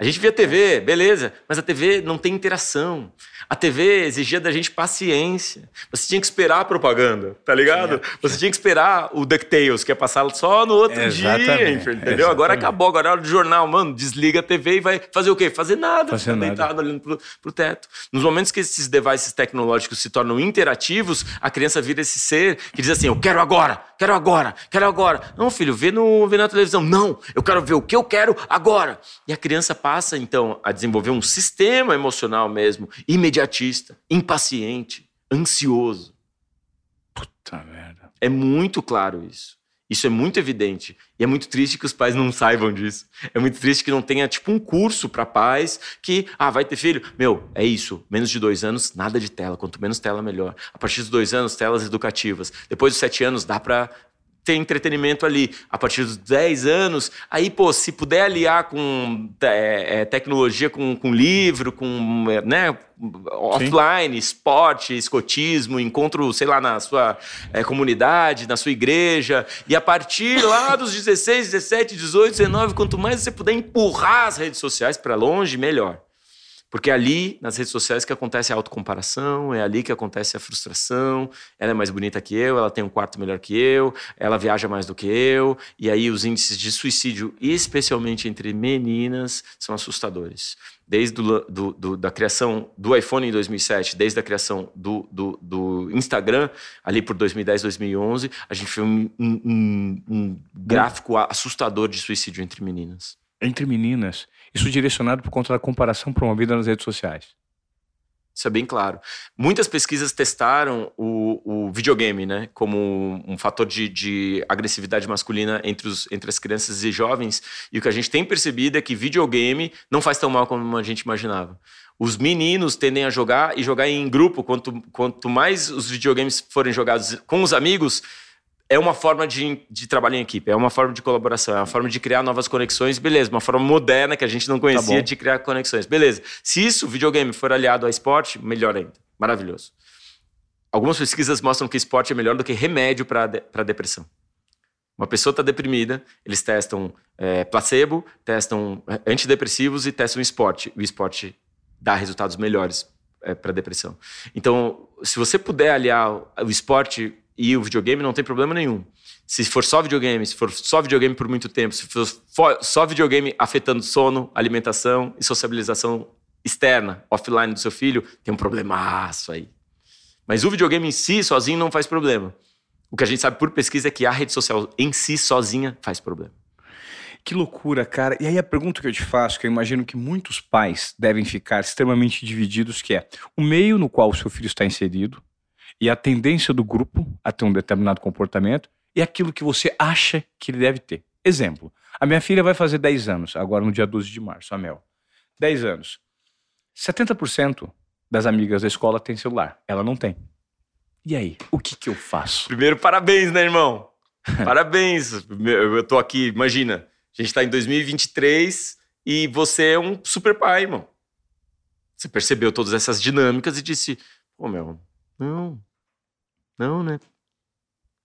A gente via TV, beleza, mas a TV não tem interação. A TV exigia da gente paciência. Você tinha que esperar a propaganda, tá ligado? Você tinha que esperar o DuckTales, que é passar só no outro dia, Exatamente, entendeu? Agora exatamente. acabou, agora é hora do jornal. Mano, desliga a TV e vai fazer o quê? Fazer nada. Fazer nada. deitado olhando pro, pro teto. Nos momentos que esses devices tecnológicos se tornam interativos, a criança vira esse ser que diz assim: Eu quero agora, quero agora, quero agora. Não, filho, vê, no, vê na televisão. Não, eu quero ver o que eu quero agora. E a criança passa, então, a desenvolver um sistema emocional mesmo, imediatista, impaciente, ansioso. Puta merda. É muito claro isso. Isso é muito evidente. E é muito triste que os pais não saibam disso. É muito triste que não tenha, tipo, um curso para pais que, ah, vai ter filho. Meu, é isso. Menos de dois anos, nada de tela. Quanto menos tela, melhor. A partir dos dois anos, telas educativas. Depois dos sete anos, dá para ter entretenimento ali. A partir dos 10 anos, aí, pô, se puder aliar com é, é, tecnologia, com, com livro, com, é, né, offline, esporte, escotismo, encontro, sei lá, na sua é, comunidade, na sua igreja, e a partir lá dos 16, 17, 18, 19, quanto mais você puder empurrar as redes sociais para longe, melhor. Porque é ali, nas redes sociais, que acontece a autocomparação, é ali que acontece a frustração. Ela é mais bonita que eu, ela tem um quarto melhor que eu, ela viaja mais do que eu. E aí os índices de suicídio, especialmente entre meninas, são assustadores. Desde do, do, do, da criação do iPhone em 2007, desde a criação do, do, do Instagram, ali por 2010, 2011, a gente viu um, um, um gráfico assustador de suicídio entre meninas. Entre meninas. Isso direcionado por conta da comparação promovida nas redes sociais. Isso é bem claro. Muitas pesquisas testaram o, o videogame, né, como um, fator de, de agressividade masculina entre, os, entre as crianças e jovens. E o que a gente tem percebido é que videogame não faz tão mal como a gente imaginava. Os meninos tendem a jogar e jogar em grupo. Quanto, quanto mais os videogames forem jogados com os amigos, é uma forma de, de trabalho em equipe, é uma forma de colaboração, é uma forma de criar novas conexões, beleza, uma forma moderna que a gente não conhecia bom. de criar conexões, beleza. Se isso, o videogame, for aliado ao esporte, melhor ainda, maravilhoso. Algumas pesquisas mostram que esporte é melhor do que remédio para de, depressão. Uma pessoa está deprimida, eles testam é, placebo, testam antidepressivos e testam esporte. O esporte dá resultados melhores é, para depressão. Então, se você puder aliar o esporte e o videogame não tem problema nenhum. Se for só videogame, se for só videogame por muito tempo, se for só videogame afetando sono, alimentação e sociabilização externa, offline do seu filho, tem um problemaço aí. Mas o videogame em si, sozinho, não faz problema. O que a gente sabe por pesquisa é que a rede social em si, sozinha, faz problema. Que loucura, cara. E aí a pergunta que eu te faço, que eu imagino que muitos pais devem ficar extremamente divididos, que é o meio no qual o seu filho está inserido e a tendência do grupo a ter um determinado comportamento e aquilo que você acha que ele deve ter. Exemplo, a minha filha vai fazer 10 anos, agora no dia 12 de março, a Mel. 10 anos. 70% das amigas da escola tem celular, ela não tem. E aí, o que que eu faço? Primeiro, parabéns, né, irmão? parabéns. Eu tô aqui, imagina, a gente tá em 2023 e você é um super pai, irmão. Você percebeu todas essas dinâmicas e disse: pô, meu, não, não, né?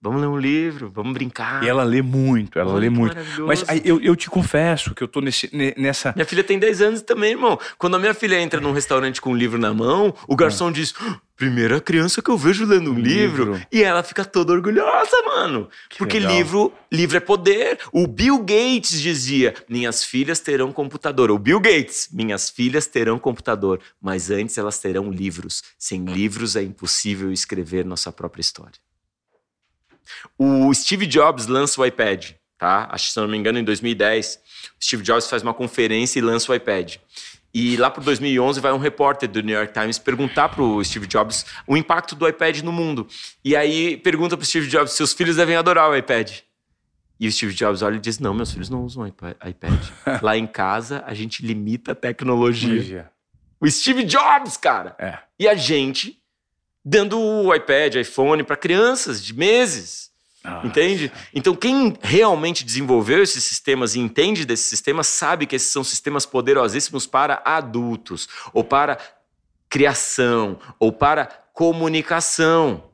Vamos ler um livro, vamos brincar. E ela lê muito, ela Olha, lê muito. Mas aí, eu, eu te confesso que eu tô nesse, nessa. Minha filha tem 10 anos também, irmão. Quando a minha filha entra num restaurante com um livro na mão, o garçom ah. diz: primeira criança que eu vejo lendo um, um livro. livro. E ela fica toda orgulhosa, mano. Que porque legal. livro, livro é poder. O Bill Gates dizia: minhas filhas terão computador. O Bill Gates, minhas filhas terão computador. Mas antes elas terão livros. Sem livros é impossível escrever nossa própria história. O Steve Jobs lança o iPad, tá? Acho que, se não me engano, em 2010, o Steve Jobs faz uma conferência e lança o iPad. E lá para 2011 vai um repórter do New York Times perguntar para o Steve Jobs o impacto do iPad no mundo. E aí pergunta para o Steve Jobs: seus filhos devem adorar o iPad. E o Steve Jobs olha e diz: não, meus filhos não usam iPad. lá em casa a gente limita a tecnologia. o Steve Jobs, cara. É. E a gente dando o iPad, iPhone para crianças de meses. Nossa. Entende? Então, quem realmente desenvolveu esses sistemas e entende desses sistemas sabe que esses são sistemas poderosíssimos para adultos, ou para criação, ou para comunicação.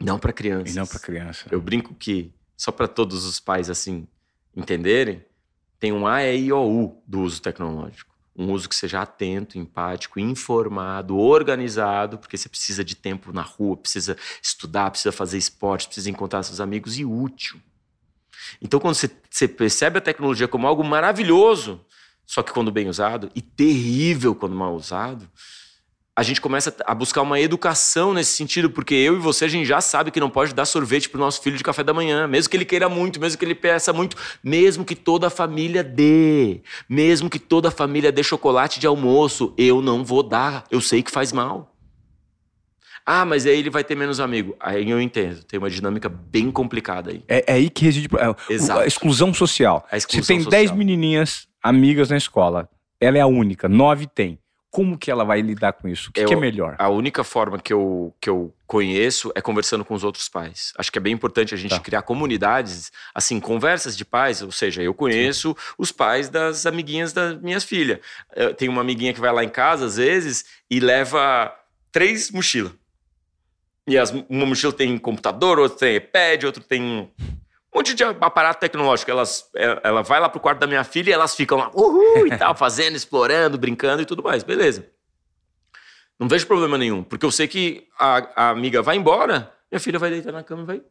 Não para crianças. E não para criança. Eu brinco que, só para todos os pais assim entenderem, tem um A, E, I, O, U do uso tecnológico um uso que seja atento, empático, informado, organizado, porque você precisa de tempo na rua, precisa estudar, precisa fazer esporte, precisa encontrar seus amigos e útil. Então, quando você, você percebe a tecnologia como algo maravilhoso, só que quando bem usado, e terrível quando mal usado, a gente começa a buscar uma educação nesse sentido, porque eu e você, a gente já sabe que não pode dar sorvete pro nosso filho de café da manhã, mesmo que ele queira muito, mesmo que ele peça muito, mesmo que toda a família dê, mesmo que toda a família dê chocolate de almoço, eu não vou dar, eu sei que faz mal. Ah, mas aí ele vai ter menos amigo. Aí eu entendo, tem uma dinâmica bem complicada aí. É, é aí que reside é, Exato. a exclusão social. A exclusão Se tem 10 menininhas amigas na escola, ela é a única, nove tem como que ela vai lidar com isso? O que, eu, que, é melhor? A única forma que eu, que eu conheço é conversando com os outros pais. Acho que é bem importante a gente tá. criar comunidades, assim, conversas de pais. Ou seja, eu conheço Sim. os pais das amiguinhas das minhas filhas. Tem uma amiguinha que vai lá em casa, às vezes, e leva três mochilas. E as, uma mochila tem computador, outra tem iPad, outra tem um monte de aparato tecnológico. Elas, é, ela vai lá pro quarto da minha filha e elas ficam lá, uhul, e tal, fazendo, explorando, brincando e tudo mais. Beleza. Não vejo problema nenhum, porque eu sei que a, a amiga vai embora, minha filha vai deitar na cama e vai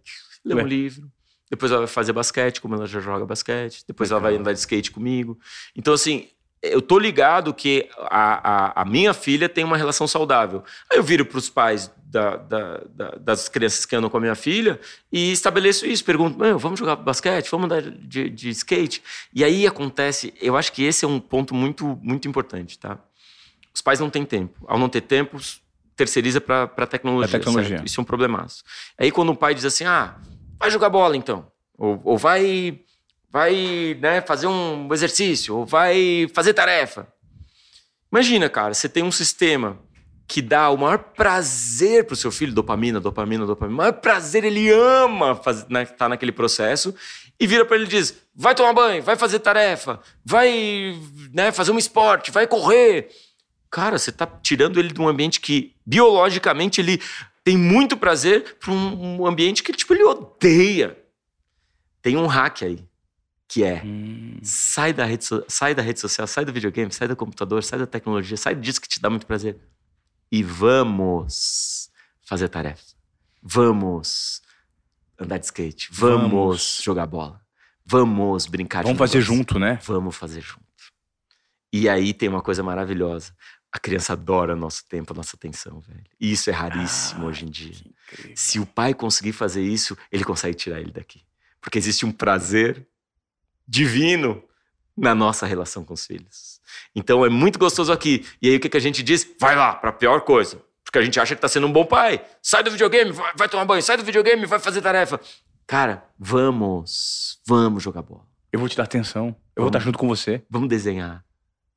ler Ué. um livro. Depois ela vai fazer basquete, como ela já joga basquete. Depois ela vai andar de skate comigo. Então, assim, eu tô ligado que a, a, a, minha filha tem uma relação saudável. Aí eu viro para os pais da, da, da, das crianças que andam com a minha filha e estabeleço isso. Pergunto, vamos jogar basquete? Vamos andar de, de, skate? E aí acontece, eu acho que esse é um ponto muito, muito importante, tá? Os pais não têm tempo. Ao não ter tempo, terceiriza para a tecnologia. tecnologia. Certo? Isso é um problemaço. Aí quando o pai diz assim, ah, vai jogar bola então. Ou, ou vai vai né, fazer um exercício, ou vai fazer tarefa. Imagina, cara, você tem um sistema que dá o maior prazer pro seu filho, dopamina, dopamina, dopamina, o maior prazer, ele ama estar né, tá naquele processo, e vira para ele e diz: vai tomar banho, vai fazer tarefa, vai né, fazer um esporte, vai correr. Cara, você tá tirando ele de um ambiente que, biologicamente, ele tem muito prazer para um ambiente que tipo, ele odeia. Tem um hack aí que é hum. sai, da rede sai da rede social, sai do videogame, sai do computador, sai da tecnologia, sai disso que te dá muito prazer e vamos fazer tarefa. Vamos andar de skate, vamos, vamos. jogar bola, vamos brincar. Vamos fazer junto, né? Vamos fazer junto. E aí tem uma coisa maravilhosa. A criança adora nosso tempo, a nossa atenção, velho. E isso é raríssimo ah, hoje em dia. Se o pai conseguir fazer isso, ele consegue tirar ele daqui. Porque existe um prazer divino na nossa relação com os filhos. Então é muito gostoso aqui. E aí o que, que a gente diz? Vai lá para a pior coisa. Porque a gente acha que tá sendo um bom pai. Sai do videogame, vai, vai tomar banho. Sai do videogame, vai fazer tarefa. Cara, vamos, vamos jogar bola. Eu vou te dar atenção. Eu vamos, vou estar junto com você. Vamos desenhar.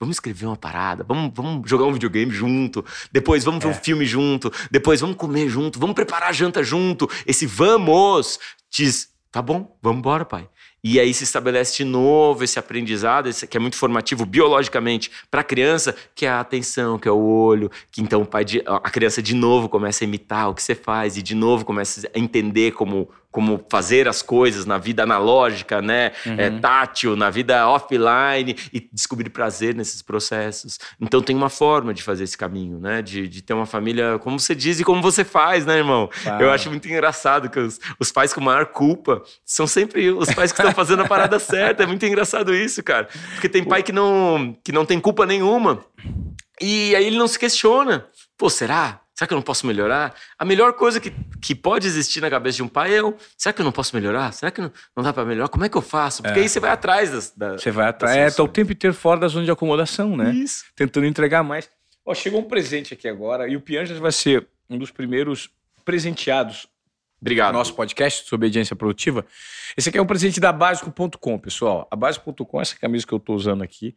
Vamos escrever uma parada, vamos, vamos jogar um videogame junto, depois vamos ver um é. filme junto, depois vamos comer junto, vamos preparar a janta junto. Esse vamos diz, tá bom, vamos embora, pai. E aí se estabelece de novo esse aprendizado, esse, que é muito formativo biologicamente para a criança, que é a atenção, que é o olho, que então o pai de, a criança de novo começa a imitar o que você faz e de novo começa a entender como como fazer as coisas na vida analógica, né, uhum. é, tátil, na vida offline e descobrir prazer nesses processos. Então tem uma forma de fazer esse caminho, né, de, de ter uma família como você diz e como você faz, né, irmão? Eu acho muito engraçado que os, os pais com maior culpa são sempre os pais que estão fazendo a parada certa. É muito engraçado isso, cara, porque tem pai que não que não tem culpa nenhuma e aí ele não se questiona. Pô, será? Será que eu não posso melhorar? A melhor coisa que, que pode existir na cabeça de um pai é eu. Será que eu não posso melhorar? Será que não, não dá para melhorar? Como é que eu faço? Porque é. aí você vai atrás das. Da, você vai atrás. É, tá o tempo inteiro fora da zona de acomodação, né? Isso. Tentando entregar mais. Ó, chegou um presente aqui agora e o Pianjas vai ser um dos primeiros presenteados Obrigado. Nosso podcast sobre obediência produtiva. Esse aqui é um presente da Básico.com, pessoal. A Básico.com, essa camisa que eu estou usando aqui.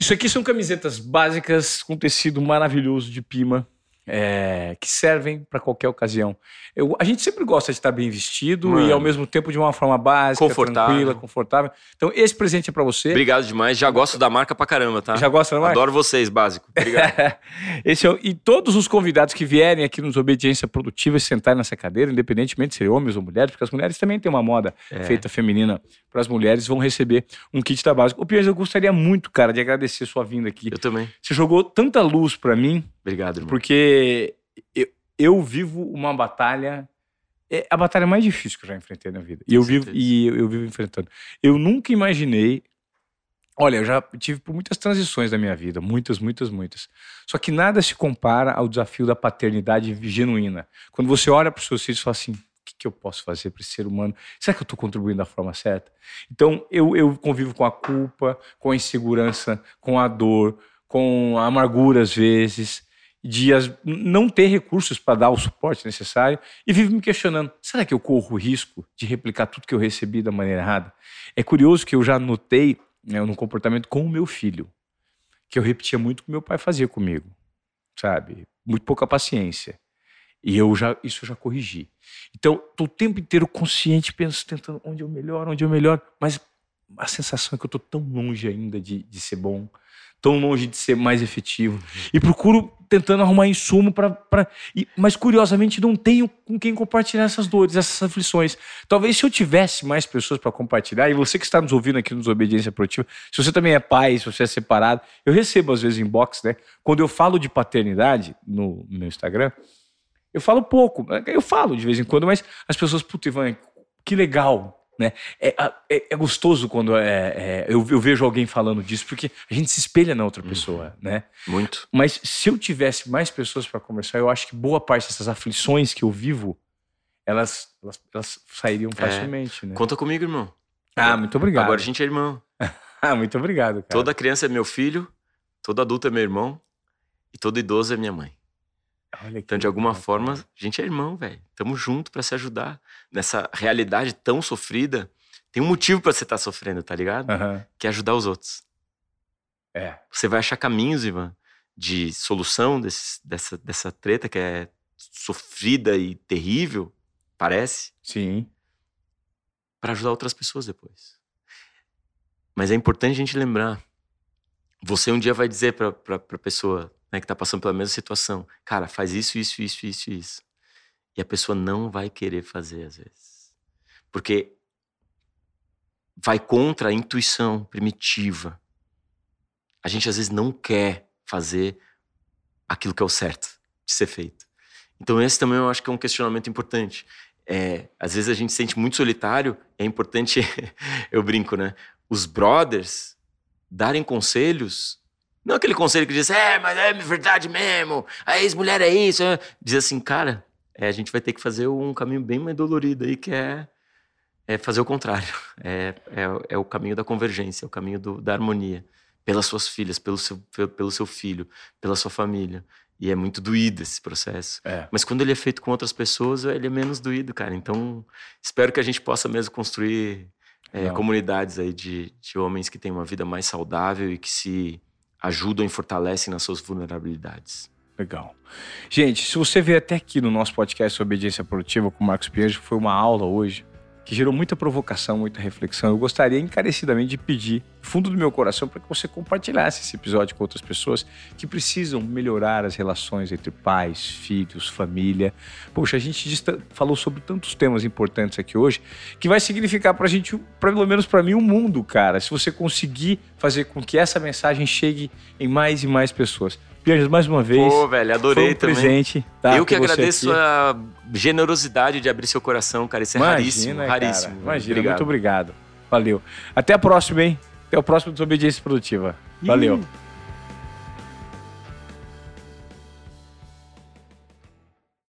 Isso aqui são camisetas básicas com tecido maravilhoso de pima é, que servem para qualquer ocasião. Eu, a gente sempre gosta de estar bem vestido Mano. e ao mesmo tempo de uma forma básica, confortável. tranquila, confortável. Então esse presente é para você. Obrigado demais. Já gosto da marca pra caramba, tá? Já gosta da marca? Adoro vocês, básico. Obrigado. esse é, e todos os convidados que vierem aqui nos Obediência Produtiva e sentarem nessa cadeira, independentemente de serem homens ou mulheres, porque as mulheres também têm uma moda é. feita feminina para as mulheres, vão receber um kit da básica. O Piers, eu gostaria muito, cara, de agradecer sua vinda aqui. Eu também. Você jogou tanta luz para mim Obrigado, irmão. Porque eu, eu vivo uma batalha. É a batalha mais difícil que eu já enfrentei na vida. E eu vivo, e eu, eu vivo enfrentando. Eu nunca imaginei. Olha, eu já tive por muitas transições da minha vida, muitas, muitas, muitas. Só que nada se compara ao desafio da paternidade genuína. Quando você olha para os seus filhos e fala assim: o que, que eu posso fazer para esse ser humano? Será que eu estou contribuindo da forma certa? Então, eu, eu convivo com a culpa, com a insegurança, com a dor, com a amargura às vezes de as, não ter recursos para dar o suporte necessário e vive me questionando: será que eu corro o risco de replicar tudo que eu recebi da maneira errada? É curioso que eu já notei né, no comportamento com o meu filho, que eu repetia muito o que meu pai fazia comigo, sabe? Muito pouca paciência. E eu já isso eu já corrigi. Então, tô o tempo inteiro consciente, penso, tentando onde eu melhoro, onde eu melhoro, mas a sensação é que eu tô tão longe ainda de, de ser bom, tão longe de ser mais efetivo. E procuro tentando arrumar insumo para. Mas curiosamente não tenho com quem compartilhar essas dores, essas aflições. Talvez se eu tivesse mais pessoas para compartilhar, e você que está nos ouvindo aqui nos Obediência Produtiva, se você também é pai, se você é separado, eu recebo às vezes inbox, né? Quando eu falo de paternidade no, no meu Instagram, eu falo pouco. Eu falo de vez em quando, mas as pessoas, putz, Ivan, que legal né? É, é, é gostoso quando é, é, eu, eu, vejo alguém falando disso, porque a gente se espelha na outra uhum. pessoa, né? Muito. Mas se eu tivesse mais pessoas para conversar, eu acho que boa parte dessas aflições que eu vivo, elas, elas, elas sairiam é. facilmente, né? Conta comigo, irmão. Ah, muito obrigado. Agora a gente é irmão. ah, muito obrigado, cara. Toda criança é meu filho, todo adulto é meu irmão e todo idoso é minha mãe então, de alguma legal, forma, a gente é irmão, velho. Tamo junto para se ajudar. Nessa realidade tão sofrida, tem um motivo para você estar tá sofrendo, tá ligado? Uhum. Que é ajudar os outros. É. Você vai achar caminhos, Ivan, de solução desse, dessa, dessa treta que é sofrida e terrível, parece. Sim. Para ajudar outras pessoas depois. Mas é importante a gente lembrar. Você um dia vai dizer pra, pra, pra pessoa: né, que está passando pela mesma situação. Cara, faz isso, isso, isso, isso, isso. E a pessoa não vai querer fazer às vezes. Porque vai contra a intuição primitiva. A gente às vezes não quer fazer aquilo que é o certo de ser feito. Então esse também eu acho que é um questionamento importante. É, às vezes a gente se sente muito solitário, é importante, eu brinco, né? Os brothers darem conselhos Não aquele conselho que diz, é, mas é verdade mesmo, a ex-mulher é isso. Diz assim, cara, é, a gente vai ter que fazer um caminho bem mais dolorido aí, que é, é fazer o contrário. É, é, é o caminho da convergência, é o caminho do, da harmonia. Pelas suas filhas, pelo seu, pelo seu filho, pela sua família. E é muito doído esse processo. É. Mas quando ele é feito com outras pessoas, ele é menos doído, cara. Então, espero que a gente possa mesmo construir é, comunidades aí de, de homens que têm uma vida mais saudável e que se ajudam e fortalecem nas suas vulnerabilidades. Legal. Gente, se você veio até aqui no nosso podcast sobre obediência produtiva com o Marcos Pierre, foi uma aula hoje que gerou muita provocação, muita reflexão. Eu gostaria encarecidamente de pedir, do fundo do meu coração, para que você compartilhasse esse episódio com outras pessoas que precisam melhorar as relações entre pais, filhos, família. Poxa, a gente falou sobre tantos temas importantes aqui hoje que vai significar para a gente, pelo menos para mim, um mundo, cara. Se você conseguir fazer com que essa mensagem chegue em mais e mais pessoas. Pierre, mais uma vez. Pô, velho, adorei Foi um também. presente. tá, Eu que agradeço a generosidade de abrir seu coração, cara. Isso é raríssimo, cara, raríssimo. Imagina, Obrigado. muito obrigado. Valeu. Até a próxima, hein? Até o próximo Desobediência Produtiva. Valeu.